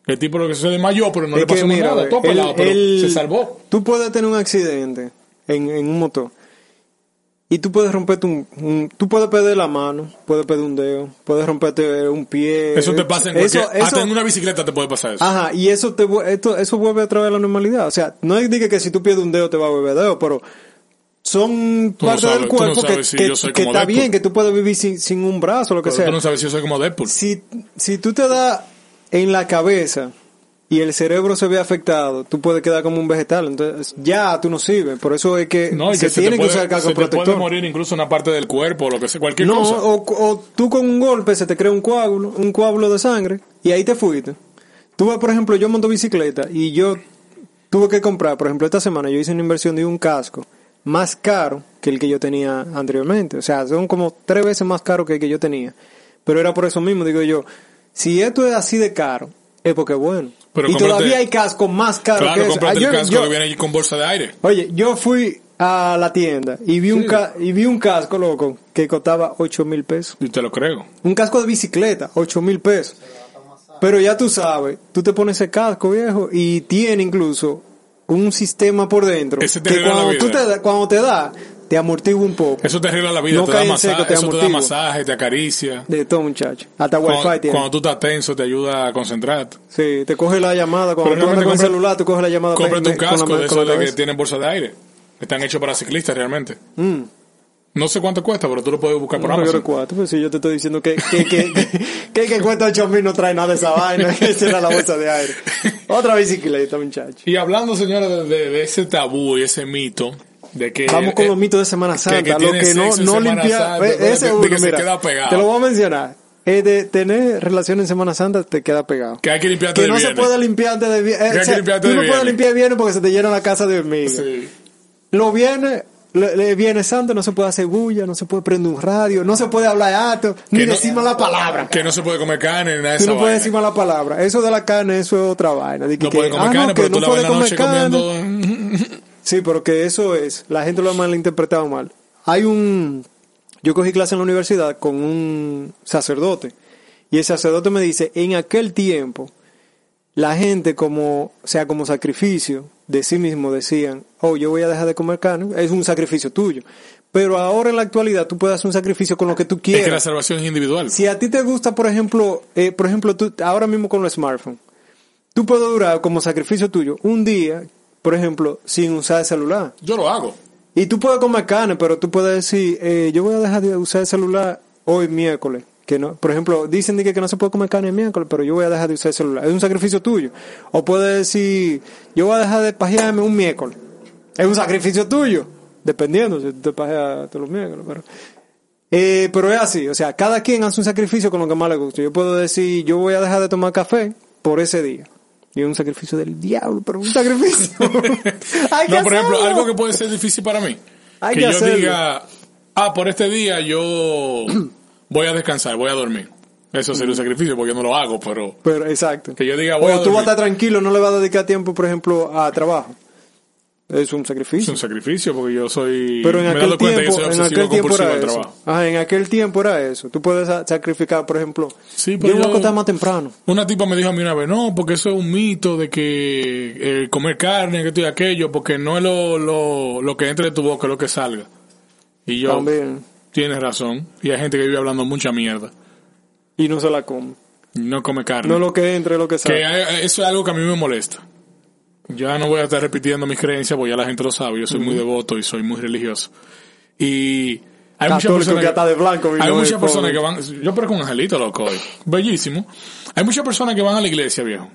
El tipo lo que se desmayó, pero no Es le pasó mira, nada, todo el- pelado, pero el- se salvó. Tú puedes tener un accidente en, en un motor y tú puedes romperte un, un- tú puedes perder la mano, puedes perder un dedo, puedes romperte un pie. Eso te pasa en Eso- cualquier, eso- hasta en una bicicleta te puede pasar eso. Ajá, y eso te esto, eso vuelve a través de la normalidad. O sea, no es que si tú pierdes un dedo te va a volver dedo, pero son Tú no sabes- del no cuerpo que, si está Deadpool. bien, que tú puedes vivir sin, sin un brazo, lo que pero sea. tú no sabes si yo soy como Deadpool. Si, si tú te das en la cabeza y el cerebro se ve afectado, tú puedes quedar como un vegetal. Entonces, ya tú no sirves. Por eso es que No, se, que se tiene que usar casco se te puede protector. morir incluso una parte del cuerpo, o lo que sea, cualquier No, cosa. o, o tú con un golpe se te crea un coágulo, un coágulo de sangre y ahí te fuiste. Tú ves, por ejemplo, yo monto bicicleta y yo tuve que comprar, por ejemplo, esta semana yo hice una inversión de un casco más caro que el que yo tenía anteriormente. O sea, son como tres veces más caro que el que yo tenía. Pero era por eso mismo, digo yo, si esto es así de caro, es porque bueno. Pero y cómprate- todavía hay cascos más caros claro, que cómprate Ah, yo- el casco yo- que viene allí con bolsa de aire. Oye, yo fui a la tienda y vi un ca- y vi un casco, loco, que costaba 8 mil pesos. Y te lo creo. Un casco de bicicleta, 8 mil pesos. Pero ya tú sabes, tú te pones ese casco viejo y tiene incluso un sistema por dentro Ese te que cuando tú te da, cuando te da, te amortigua un poco. Eso te arregla la vida, No te da seco, masaje, te eso te da masaje, te acaricia. De todo, muchacho. Hasta wifi Cuando, tiene. cuando tú estás tenso te ayuda a concentrarte. Sí, te coge la llamada. Cuando Pero tú andas con el celular, tú coges la llamada. Cómprate un con la- casco de esos de que tienen bolsa de aire. Están hechos para ciclistas realmente. Mm. No sé cuánto cuesta, pero tú lo puedes buscar por No, Amazon. cuatro, pues si yo te estoy diciendo que que, que, que, que cuesta 8 mil no trae nada de esa vaina, que (laughs) esa era la bolsa de aire. Otra bicicleta, muchacho. Y hablando, señores, de, de- de ese tabú y ese mito de que... Vamos con eh, los mitos de Semana Santa, que lo que no, no limpia, ese de uno, que se mira, queda pegado. te lo voy a mencionar, es de tener relación en Semana Santa te queda pegado. Que hay que limpiarte Que de no se puede limpiar antes de viernes. Que hay que limpiarte tú de no puedes viernes. limpiar viernes porque se te llena la casa de hormigas. Sí. Los viernes, le- le- viernes santo no se puede hacer bulla, no se puede prender un radio, no se puede hablar alto, ni no- decir mala palabra. Que no se puede comer carne ni nada de Tú no puedes decir mala palabra. Eso de la carne, eso es otra vaina. De que- No pueden que, comer ah, carne, no, pero tú no la puede comer carne. comiendo... (laughs) (laughs) Sí, pero que eso es, la gente lo ha malinterpretado mal. Hay un, yo cogí clase en la universidad con un sacerdote y el sacerdote me dice, en aquel tiempo la gente como, o sea, como sacrificio de sí mismo decían, oh, yo voy a dejar de comer carne, es un sacrificio tuyo. Pero ahora en la actualidad tú puedes hacer un sacrificio con lo que tú Es que la quieras. salvación es individual. Si a ti te gusta, por ejemplo, eh, por ejemplo, tú, ahora mismo con los smartphones, tú puedes durar como sacrificio tuyo un día, por ejemplo, sin usar el celular. Yo lo hago. Y tú puedes comer carne, pero tú puedes decir, eh, yo voy a dejar de usar el celular hoy miércoles. Que no, por ejemplo, dicen que, que no se puede comer carne el miércoles, pero yo voy a dejar de usar el celular. Es un sacrificio tuyo. O puedes decir, yo voy a dejar de pajearme un miércoles. Es un sacrificio tuyo. Dependiendo si tú te pajeas todos los miércoles. Pero, eh, pero es así. O sea, cada quien hace un sacrificio con lo que más le gusta. Yo puedo decir, yo voy a dejar de tomar café por ese día. Y es un sacrificio del diablo, pero un sacrificio. (laughs) Hay que No, por ejemplo, algo que puede ser difícil para mí. Hay que, que yo hacerlo. diga, ah, por este día yo voy a descansar, voy a dormir. Eso sería un sacrificio porque yo no lo hago, pero Pero, exacto. que yo diga, voy a O tú vas a estar tranquilo, no le vas a dedicar tiempo, por ejemplo, a trabajo. Es un Es sacrificio. un sacrificio porque yo soy... Pero en aquel tiempo, en aquel tiempo era eso. Ajá, en aquel tiempo era eso. Tú puedes sa- sacrificar, por ejemplo, Sí, yo pero voy a yo- acostar más temprano. Una tipa me dijo a mí una vez, no, porque eso es un mito de que eh, comer carne, que esto y aquello, porque no es lo, lo, lo que entre de tu boca, es lo que salga. Y yo, También. Tienes razón. Y hay gente que vive hablando mucha mierda. Y no se la come. No come carne. No lo que entre, lo que que sale. eso es algo que a mí me molesta. Ya no voy a estar repitiendo mis creencias, porque ya la gente lo sabe. Yo soy muy devoto y soy muy religioso. Y hay muchas personas que hasta de blanco hay hoy, muchas personas que van, yo parezco un angelito loco hoy. Bellísimo. Hay muchas personas que van a la iglesia, viejo.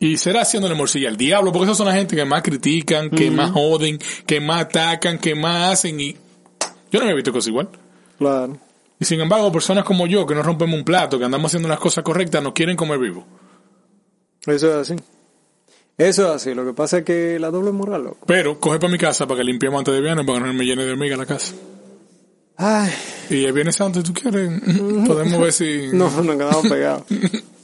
Y será haciéndole morcilla al diablo, porque esas son las gente que más critican, que más joden, que más atacan, que más hacen y yo no me he visto cosas igual. Claro. Y sin embargo, personas como yo, que no rompemos un plato, que andamos haciendo las cosas correctas, no quieren comer vivo. Eso es así. Eso es así. Lo que pasa es que la doble moral, loco. Pero coge para mi casa para que limpiemos antes de viernes, para que no me llene de hormigas la casa. Ay, Y el viernes santo, si tú quieres, podemos ver si (laughs) no, nos quedamos pegados.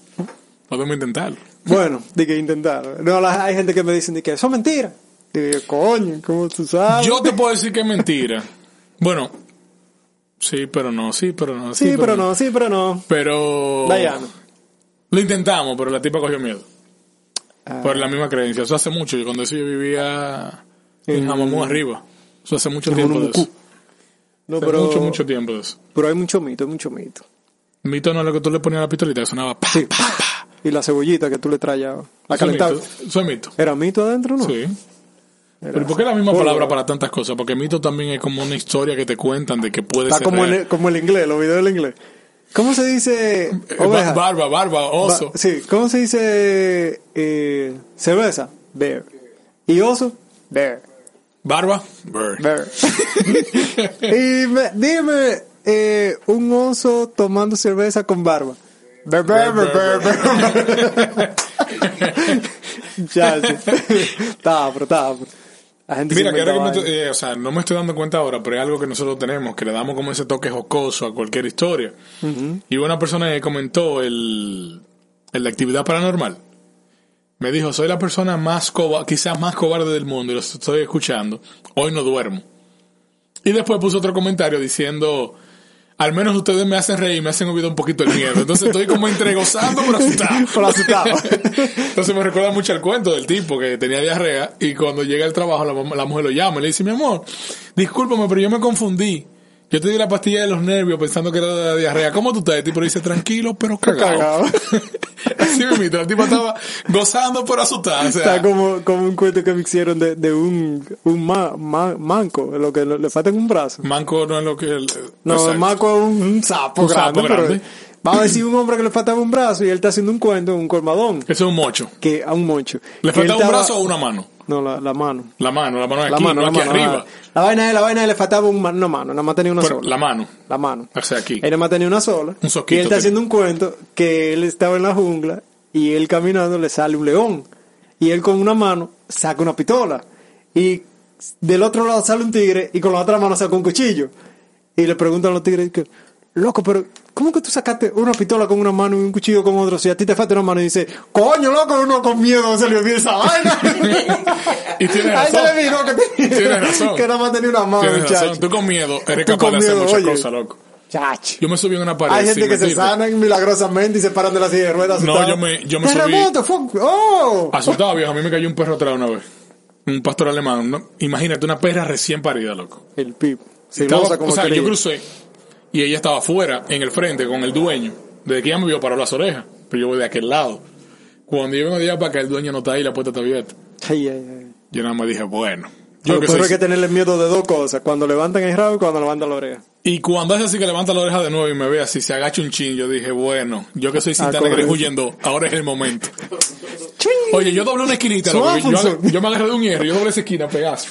(laughs) podemos intentarlo. Bueno, de que intentar. No, la- hay gente que me dicen de que eso es mentira. Digo, yo, coño, ¿cómo tú sabes? Yo te puedo decir que es mentira. (laughs) Bueno, sí, pero no, sí, pero no. sí, pero no, sí, pero no. Pero. Dayana. Lo intentamos, pero la tipa cogió miedo. Ah. Por la misma creencia. Eso hace mucho. Yo cuando eso yo vivía en Jamamú arriba. Eso hace mucho tiempo de eso. No, Hace pero, mucho, mucho tiempo de eso. pero hay mucho mito, hay mucho mito. Mito no es lo que tú le ponías a la pistolita, que sonaba pa, Sí. pa, pa. Y la cebollita que tú le traías, calentada. mito. Eso es mito. ¿Era mito adentro no? Sí. Pero ¿por qué la misma palabra para tantas cosas? Porque mito también es como una historia que te cuentan de que puede Está ser como, real. el, como el inglés, los videos del inglés. ¿Cómo se dice Eh, oveja? barba, barba, oso. Ba- sí, ¿cómo se dice eh, cerveza? Bear. ¿Y oso? Bear. Barba, bird. Bear. (laughs) y me- dime eh, un oso tomando cerveza con barba. Bear, bear, bear, bear, bear. (laughs) (laughs) ya, sí. Estaba. pero. La gente Mira, que ahora que me eh, o sea, no me estoy dando cuenta ahora, pero es algo que nosotros tenemos, que le damos como ese toque jocoso a cualquier historia. Y una persona que comentó el, el de actividad paranormal. Me dijo, soy la persona más coba- quizás más cobarde del mundo y lo estoy escuchando. Hoy no duermo. Y después puso otro comentario diciendo, al menos ustedes me hacen reír, me hacen olvidar un poquito el miedo. Entonces estoy como entre gozando pero asustado. (laughs) Pero asustado. Entonces me recuerda mucho al cuento del tipo que tenía diarrea y cuando llega al trabajo la, la mujer lo llama y le dice, mi amor, discúlpame, pero yo me confundí. Yo te di la pastilla de los nervios pensando que era de la diarrea. ¿Cómo tú estás? El tipo le dice, tranquilo, pero cagado. Cagado. (laughs) Así la tipa estaba gozando pero asustada. O sea, Está como, como un cuento que me hicieron de, de un, un ma- ma- manco, lo que le, falta un brazo. manco no es lo que... el- No, exacto. el manco es un, un sapo Un grande, sapo pero grande. vamos a decir un hombre que le faltaba un brazo y él está haciendo un cuento, un colmadón, Eso es un mocho. que a un moncho. ¿Le faltaba un estaba- brazo o una mano? No, la, la mano. La mano, la mano de La aquí, mano, no la aquí mano. arriba. La, la vaina la vaina le faltaba un, una mano, nada más tenía una Pero sola. la mano. La mano. O sea, aquí. Él nada más tenía una sola. Un soquito y él está haciendo un cuento que él estaba en la jungla y él caminando le sale un león. Y él con una mano saca una pistola. Y del otro lado sale un tigre y con la otra mano saca un cuchillo. Y le preguntan a los tigres loco, pero ¿cómo que tú sacaste una pistola con una mano y un cuchillo con otro? Si a ti te falta una mano y dice, coño, loco, uno con miedo se le olvida esa vaina. (laughs) Y tiene Ahí se razón. le vino que, razón. (laughs) que nada más tenía una mano, razón. Tú con miedo eres capaz de hacer muchas cosas, loco. Chacho. Yo me subí en una pared. Hay gente que se sanan milagrosamente y se paran de la silla de ruedas. No, yo me- yo me subí-. ¡Oh! Asustado, viejo. A mí me cayó un perro atrás una vez. Un pastor alemán. ¿no? Imagínate, una perra recién parida, loco. El pip. Estaba- Celosa como o sea, yo crucé y ella estaba afuera, en el frente, con el dueño. Desde que ella me vio paró las orejas. Pero yo voy de aquel lado. Cuando yo vengo de allá para acá, el dueño no está ahí, la puerta está abierta. Ay, ay, ay. Yo nada más dije, bueno. Yo los que hay que tenerle miedo de dos cosas. Cuando levantan el rabo y cuando levantan la oreja. Y cuando hace así que levanta la oreja de nuevo y me ve así, se agacha un chin, yo dije, bueno, yo que soy Ah, cinta negra huyendo, ahora es el momento. (laughs) Oye, yo doblé una esquinita, loco, yo, me agarré de un hierro, yo doblé esa esquina, pegazo.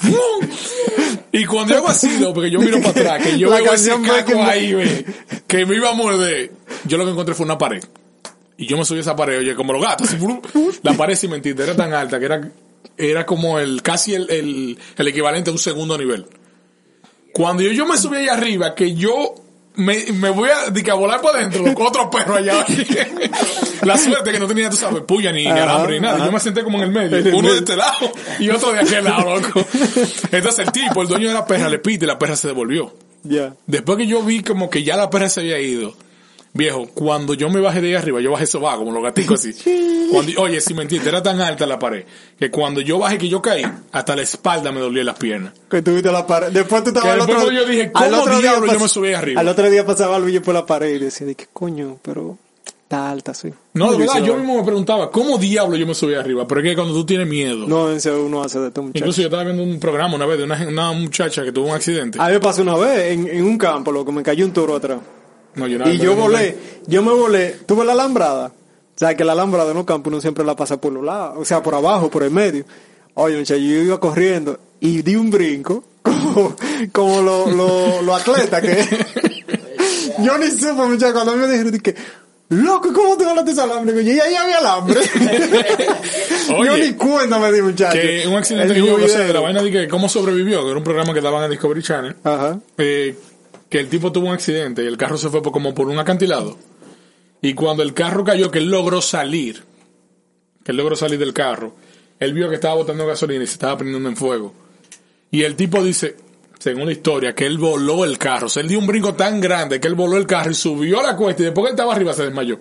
Y cuando yo hago así, loco, porque yo miro para atrás, que yo La veo ese caco ahí, ve, que me iba a morder, yo lo que encontré fue una pared. Y yo me subí a esa pared, oye, como los gatos. la pared, sin mentirte, era tan alta que era, era como el, casi el, el, el equivalente a un segundo nivel. Cuando yo, yo me subí allá arriba, que yo me, me voy a, de que a volar para adentro, con otro perro allá. (laughs) La suerte que no tenía, tú sabes, puya ni, alambre ni nada. ajá. Yo me senté como en el medio, uno de este lado y otro de aquel lado, loco. Entonces el tipo, el dueño de la perra, le pite y la perra se devolvió. Ya. Después que yo vi como que ya la perra se había ido, viejo, cuando yo me bajé de ahí arriba, yo bajé soba como los gaticos así. (laughs) Cuando, oye, sin mentirte, era tan alta la pared, que cuando yo bajé que yo caí, hasta la espalda me dolía las piernas. Que tuviste la pared. Después tú estabas al otro yo dije, ¿cómo otro día diablo yo me subí arriba? Al otro día pasaba el por la pared y decía, de qué coño, pero está alta, sí. No, de verdad, Luis, yo mismo me preguntaba, ¿cómo diablo yo me subí arriba? Pero es que cuando tú tienes miedo. No, en serio, uno hace de todo, muchacho. Incluso yo estaba viendo un programa una vez de una, una muchacha que tuvo un accidente. A mí me pasó una vez en, en un campo, loco, me cayó un toro atrás. No, yo nada, Y yo volé, yo me volé, tuve la alambrada. O sea, que la alambrada en los campos uno siempre la pasa por los lados, o sea, por abajo, por el medio. Oye, muchacho, yo iba corriendo y di un brinco, (laughs) como, como los lo, lo atletas que... (laughs) yo ni supe, muchacho, cuando me dijeron, dije, loco, ¿cómo te volaste ese alambre? Y ya había alambre. (laughs) yo ni cuenta me di, muchacho. que un accidente que yo video. pasé de la vaina de que cómo sobrevivió, que era un programa que daban en Discovery Channel, Ajá. eh, que el tipo tuvo un accidente y el carro se fue como por un acantilado. Y cuando el carro cayó, que él logró salir, que él logró salir del carro, él vio que estaba botando gasolina y se estaba prendiendo en fuego. Y el tipo dice, según la historia, que él voló el carro. O sea, él dio un brinco tan grande que él voló el carro y subió a la cuesta y después que él estaba arriba se desmayó.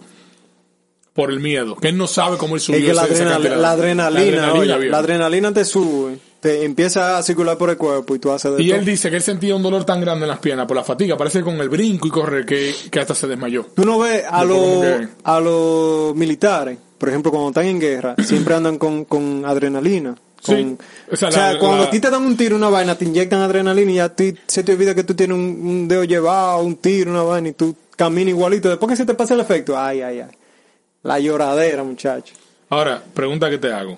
Por el miedo. Que él no sabe cómo él subió Es que la, ese- ese adrenal- acantilado. la adrenalina, La oye, adrenalina, viejo. la adrenalina te sube, te empieza a circular por el cuerpo y tú haces de Y todo. él dice que él sentía un dolor tan grande en las piernas por la fatiga, parece que con el brinco y correr que, que hasta se desmayó. Tú no ves a los a los militares, por ejemplo, cuando están en guerra, (clears throat) siempre andan con, con adrenalina. Con, Sí. O O sea, la- cuando a ti te dan un tiro, una vaina, te inyectan adrenalina y ya ti- se te olvida que tú tienes un, un dedo llevado, un tiro, una vaina y tú caminas igualito. Después que se te pasa el efecto, ay, ay, ay. La lloradera, muchacho. Ahora, pregunta que te hago.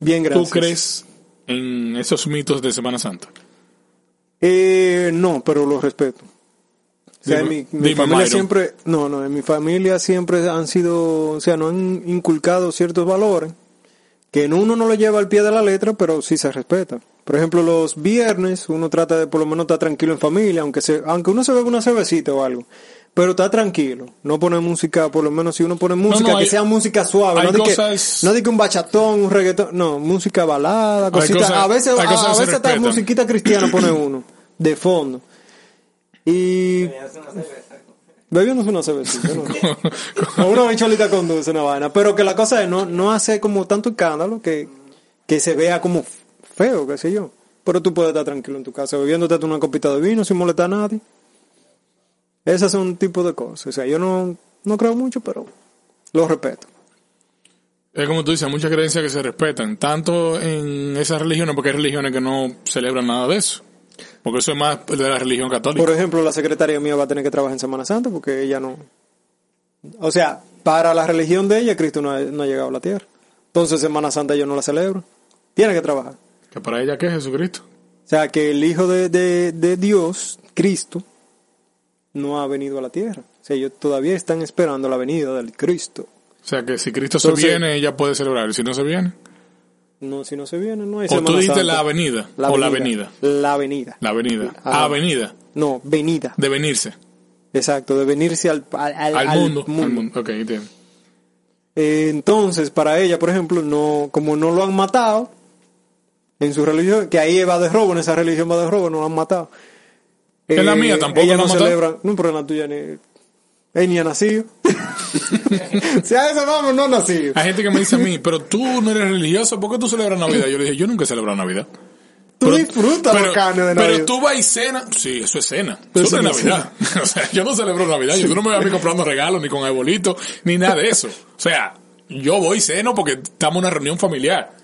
Bien, gracias. ¿Tú crees en esos mitos de Semana Santa? Eh, no, pero lo respeto. O sea, Dime- en mi, familia Myron. siempre, no, no, en mi familia siempre han sido, o sea, no han inculcado ciertos valores que en uno no lo lleva al pie de la letra, pero sí se respeta. Por ejemplo, los viernes uno trata de por lo menos estar tranquilo en familia, aunque se, aunque uno se bebe una cervecita o algo. Pero está tranquilo, no pone música, por lo menos si uno pone música, no, que hay- sea música suave, no cosas- que, no que un bachatón, un reggaetón, no, música balada, cositas, cosas- a veces, a, a veces hasta musiquita cristiana (coughs) pone uno, de fondo. Y bebiéndose una cervecita, ¿no? (laughs) (laughs) O una bicholita con dulce, una vaina. Pero que la cosa es no, no hace como tanto escándalo que, que se vea como feo, qué sé yo. Pero tú puedes estar tranquilo en tu casa bebiéndote una copita de vino sin molestar a nadie. Esas son un tipo de cosas. O sea, yo no, no creo mucho, pero lo respeto. Es como tú dices, hay muchas creencias que se respetan, tanto en esas religiones, porque hay religiones que no celebran nada de eso. Porque eso es más de la religión católica. Por ejemplo, la secretaria mía va a tener que trabajar en Semana Santa porque ella no... O sea, para la religión de ella, Cristo no ha, no ha llegado a la tierra. Entonces, Semana Santa yo no la celebro. Tiene que trabajar. Que para ella, ¿qué es Jesucristo? O sea, que el Hijo de, de, de Dios, Cristo, no ha venido a la tierra. O sea, ellos todavía están esperando la venida del Cristo. O sea, que si Cristo se viene, ella puede celebrar. Y si no se viene, No, si no se viene, no hay o tú Santa. la avenida, o la avenida. La avenida. La avenida. Avenida. No, venida. De venirse. Exacto, de venirse al, al, al- Al, al mundo. Mundo. Entiendo. Eh, entonces, para ella, por ejemplo, no, como no lo han matado en su religión, que ahí va de robo, en esa religión va de robo, no lo han matado. En la mía tampoco Ella la no mataron. celebra. No, pero en la tuya ni. Él ni ha nacido. (laughs) si a eso vamos, no ha nacido. Hay gente que me dice a mí, pero tú no eres religioso, ¿por qué tú celebras Navidad? Yo le dije, yo nunca he celebrado Navidad. Tú disfrutas pero, los canes de pero Navidad. tú vas y cena. Sí, eso es cena. Pero Eso no es Navidad. (laughs) o sea, yo no celebro Navidad. Yo no me voy a mí comprando regalos, ni con arbolito, ni nada de eso. O sea, yo voy y ceno porque estamos en una reunión familiar.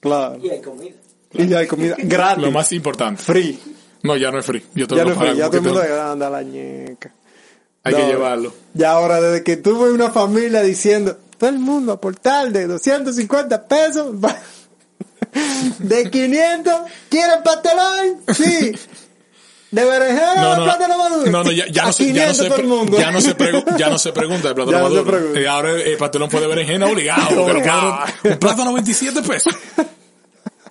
Claro. Y hay comida. Y ya hay comida gratis. Lo más importante. Free. No, ya no es free. Yo tengo Ya no es free. Ya todo el mundo tengo- anda la ñeca. Hay que llevarlo. Ya ahora, desde que tuve una familia diciendo, todo el mundo aportar de 250 pesos, (laughs) de 500, ¿quieren pastelón? Sí. ¿De berenjena No, no, plátano maduro? no, no, ya, ya no se, ya no 500 se, ya no se, ya no se pregunta de (laughs) plátano Ya no se maduro. pregunta. Y ahora el pastelón fue de berenjena obligado. Pero cabrón, un plátano 27 pesos. (laughs)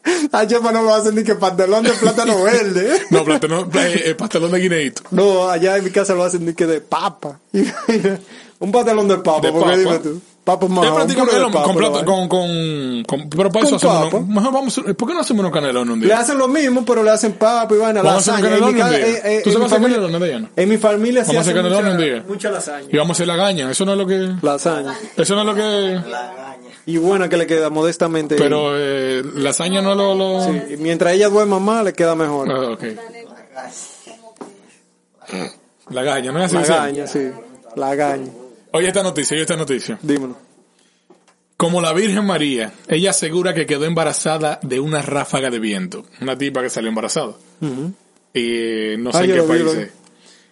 (laughs) A Chepa no lo hacen ni que pastelón de plátano (laughs) verde. No, plátano, eh, eh, pastelón de guineíto. No, allá en mi casa lo hacen ni que de papa. (laughs) Un pastelón de papa, De porque papa. dime tú. Papa Es más prácticamente lo- con, plata- con, con, con- pero para eso hacemos unos- mejor vamos, a- ¿por qué no hacemos unos canelones un Le día? hacen lo mismo, pero le hacen papa y Vamos a hacer lasaña. En mi, canelones un día. eh, eh, ¿Tú en sabes mi hacer familia, canelones, Diana? en mi familia se Vamos a hace hacer canelones mucha, un día. mucha lasaña. Y vamos a hacer la gaña, eso no es lo que, Lasaña. eso no es lo que, La gaña. Y buena que le queda modestamente. pero eh, lasaña no es lo, lo... Sí, y mientras ella duerma más, le queda mejor. Ah, ok. La gaña, no es así. la que se llama? gaña, sí. La gaña. Oye esta noticia, oye esta noticia. Dímelo. Como la Virgen María, ella asegura que quedó embarazada de una ráfaga de viento. Una tipa que salió embarazada. Y eh, no sé Ah, en qué país vi. es.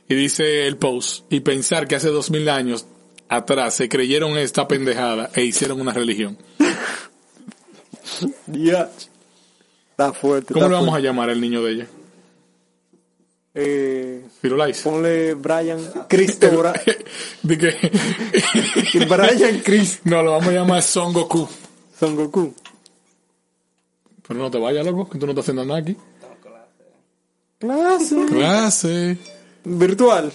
Y dice el post, y pensar que hace dos mil años atrás se creyeron esta pendejada e hicieron una religión. (laughs) Ya. Está fuerte. ¿Cómo está le vamos a fuerte. llamar al niño de ella? Eh, Firulais. ponle Brian Cristo. (laughs) De (laughs) que... Brian Cristo. no, lo vamos a llamar Son Goku. Son Goku. Pero no te vayas, loco, que tú no estás haciendo nada aquí. Clase. Clase. Virtual.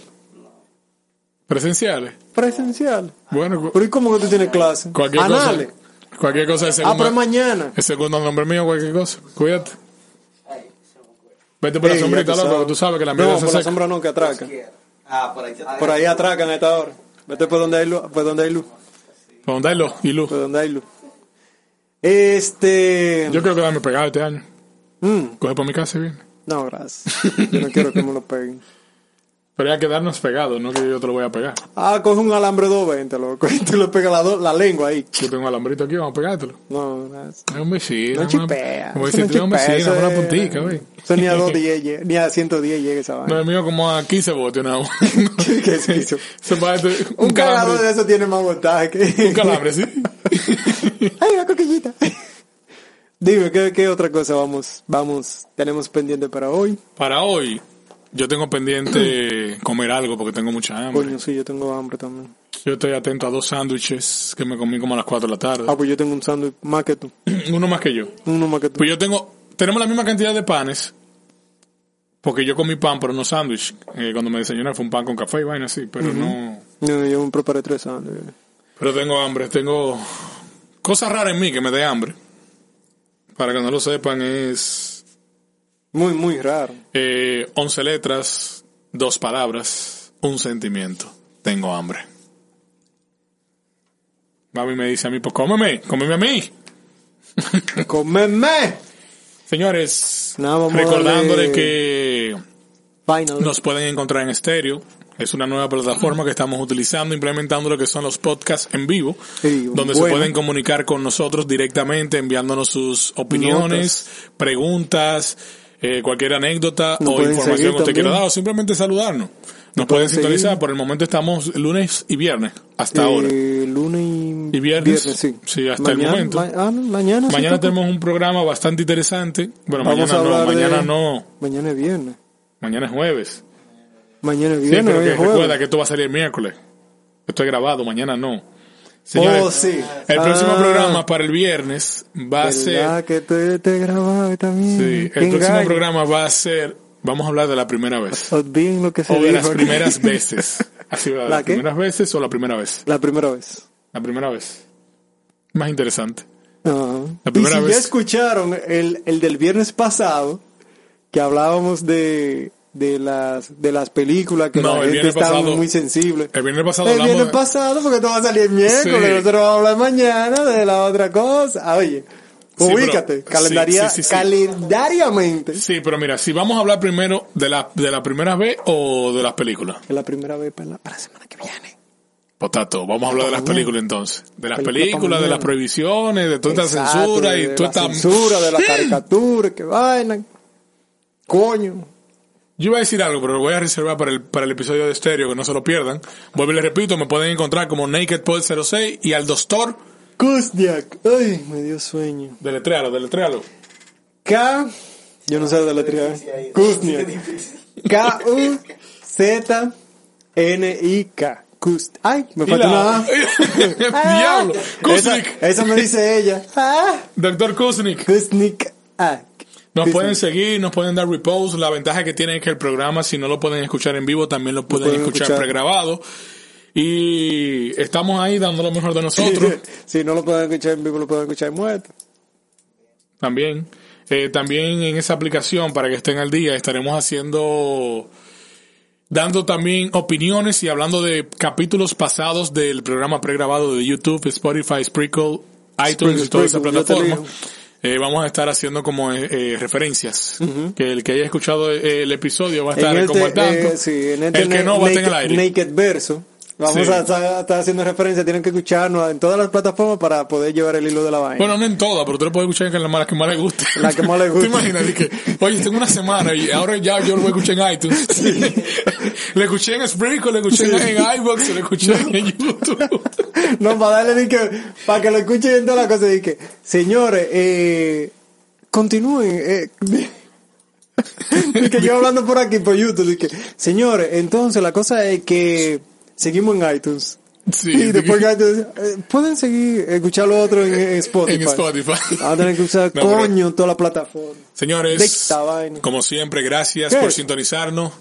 Presenciales. Presencial. Bueno, Pero ¿y cómo que tú tienes clase? cualquier Anales. cosa. Cualquier cosa de Ah, segunda. pero mañana. El segundo nombre mío, cualquier cosa. Cuídate. Vete por la sombrita, loco, tú sabes que la No, mierda se por la seca. sombra no, que atraca. Ah, por ahí te Por ahí atracan a esta hora. Vete por donde hay luz. Por donde hay luz. Por donde hay luz y luz. Por donde hay luz. Este... Yo creo que dame pegado este año. Mm, Coge por mi casa y viene. no, gracias. Yo no quiero que me lo peguen. (laughs) Pero hay que darnos pegados, no que yo te lo voy a pegar. Ah, coge un alambre 220, loco. (laughs) Y te lo pega la, do- la lengua ahí. Yo tengo un alambrito aquí, vamos a pegártelo. No, gracias. Es un vecino. No chipea. Como decir, no un vecino, una puntica, güey. Eso ni a 210 (laughs) llega, ni a 110 llega esa No, vaina. el mío como a 15 voltios nada más. ¿Qué es eso? Este- Un un cargador de calambre. eso tiene más voltaje que... Un calambre, sí. (laughs) Ay, una coquillita. Dime, ¿qué, qué otra cosa vamos, vamos, tenemos pendiente para hoy? Para hoy, yo tengo pendiente (clears throat) comer algo porque tengo mucha hambre. Coño, sí, yo tengo hambre también. Yo estoy atento a dos sándwiches que me comí como a las 4 de la tarde. Ah, pues yo tengo un sándwich más que tú. (clears throat) Uno más que yo. Uno más que tú. Pues yo tengo, tenemos la misma cantidad de panes, porque yo comí pan, pero no sándwich. Eh, cuando me desayuné fue un pan con café y vaina así, pero no... No, yo me preparé tres sándwiches. Pero tengo hambre, tengo cosas raras en mí que me dé hambre. Para que no lo sepan, es Muy, muy raro. eh, 11 letras, dos palabras, un sentimiento. Tengo hambre. Mami me dice a mí, pues cómeme, cómeme a mí. (laughs) ¡Cómeme! Señores, a recordándole que Final. nos pueden encontrar en estéreo. Es una nueva plataforma que estamos utilizando, implementando lo que son los podcasts en vivo, Sí, donde se pueden comunicar con nosotros directamente, enviándonos sus opiniones, preguntas, eh, cualquier anécdota Nos o información que usted quiera dar, o simplemente saludarnos. Nos pueden seguir. sintonizar, por el momento estamos lunes y viernes, hasta ahora. Eh, lunes y, ¿Y viernes? sí. Sí, hasta el momento. ma- ah, mañana sí Mañana tenemos un programa bastante interesante. Bueno, Vamos mañana no, mañana de- no, Mañana es viernes. mañana es jueves. Mañana es Sí, viernes. pero que es jueves. recuerda que esto va a salir el miércoles. Esto es grabado, mañana no. Señores, oh, sí. el próximo Ah, programa para el viernes va a ser... ¿Verdad que te, te grabado también? Sí, el próximo engaño. programa va a ser... Vamos a hablar de la primera vez. O bien lo que se O de las aquí. primeras (laughs) veces. Así va, ¿La las qué? primeras veces o la primera vez. La primera vez. La primera vez. Más interesante. Ajá. La Y primera si vez. ya escucharon el, el del viernes pasado, que hablábamos de, de las de las películas que No, la gente está pasado- muy sensible. El viernes pasado El viernes de- pasado, porque esto va a salir el miércoles, Sí. nosotros vamos a hablar mañana de la otra cosa. Ah, Oye, pero- ubícate, sí, calendaria, sí, calendariamente. Sí, pero mira, si vamos a hablar primero de la, de la primera vez o de las películas. Es la primera vez para la, para la semana que viene. Potato, vamos a hablar de las películas entonces. De las Película pa' películas, de las prohibiciones, de toda esta censura de y toda la esta... censura, de la (laughs) caricatura, que vaina. Coño. Yo iba a decir algo, pero lo voy a reservar para el, para el episodio de estéreo, que no se lo pierdan. Vuelvo y les repito, me pueden encontrar como Naked Poet 06 y al Dostor, Kuzniak. Ay, me dio sueño. deletréalo, deletréalo. K, yo no sé deletrear. Kuzniak. K-U-Z-N-I-K. Kust. Ay, me falta la- una A. (laughs) Diablo, Kuznik, eso me dice ella. Ah, Doctor Kuznik. Kuznik. Ah. Nos pueden seguir, nos pueden dar repost. La ventaja que tiene es que el programa, si no lo pueden escuchar en vivo, también lo pueden, pueden escuchar, escuchar. pregrabado. Y estamos ahí dando lo mejor de nosotros. (laughs) Si no lo pueden escuchar en vivo, lo pueden escuchar muerto. también. Eh, también en esa aplicación, para que estén al día, estaremos haciendo, dando también opiniones y hablando de capítulos pasados del programa pregrabado de YouTube, Spotify, Sprinkle, iTunes y toda esa plataforma. Eh, vamos a estar haciendo como eh, eh, referencias. Que el que haya escuchado eh, el episodio va a estar En como al este, tanto. eh, sí, en este el que no va a estar en el aire. naked verso. Vamos Sí. a estar, a estar haciendo referencia, tienen que escucharnos en todas las plataformas para poder llevar el hilo de la vaina. Bueno, no en todas, pero tú lo puedes escuchar en las malas que más le guste. La que más le (laughs) guste. ¿Te imaginas? Que, oye, tengo una semana y ahora ya yo lo voy a escuchar en iTunes. (laughs) (laughs) le escuché en Sprinkle, le escuché en iVoox, le escuché en YouTube. No, para darle ni que, para que lo escuchen en todas las cosas, y que, señores, eh, continúen, eh, que yo hablando por aquí, por YouTube, y que, señores, entonces la cosa es que seguimos en iTunes. Sí, (laughs) y después iTunes, eh, pueden seguir, escuchar lo otro en, en Spotify. en Spotify. Van a tener que usar (laughs) No, pero- coño toda la plataforma. Señores, como siempre, gracias ¿Qué? por sintonizarnos.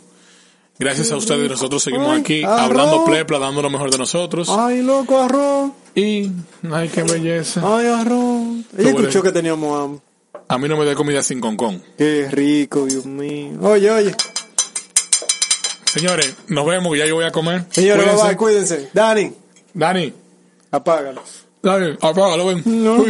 Gracias a ustedes, nosotros seguimos Ay, aquí arroz. hablando plepla, dando lo mejor de nosotros. Ay, loco, arroz. Y, ay, qué belleza. Ay, arroz. Ella escuchó que teníamos hambre. A mí no me da comida sin concón. Qué rico, Dios mío. Oye, oye. Señores, nos vemos, que ya yo voy a comer. Señores, Cuídense. bye, cuídense. Dani, Dani, apágalo. Dani, apágalo, ven. No. (laughs)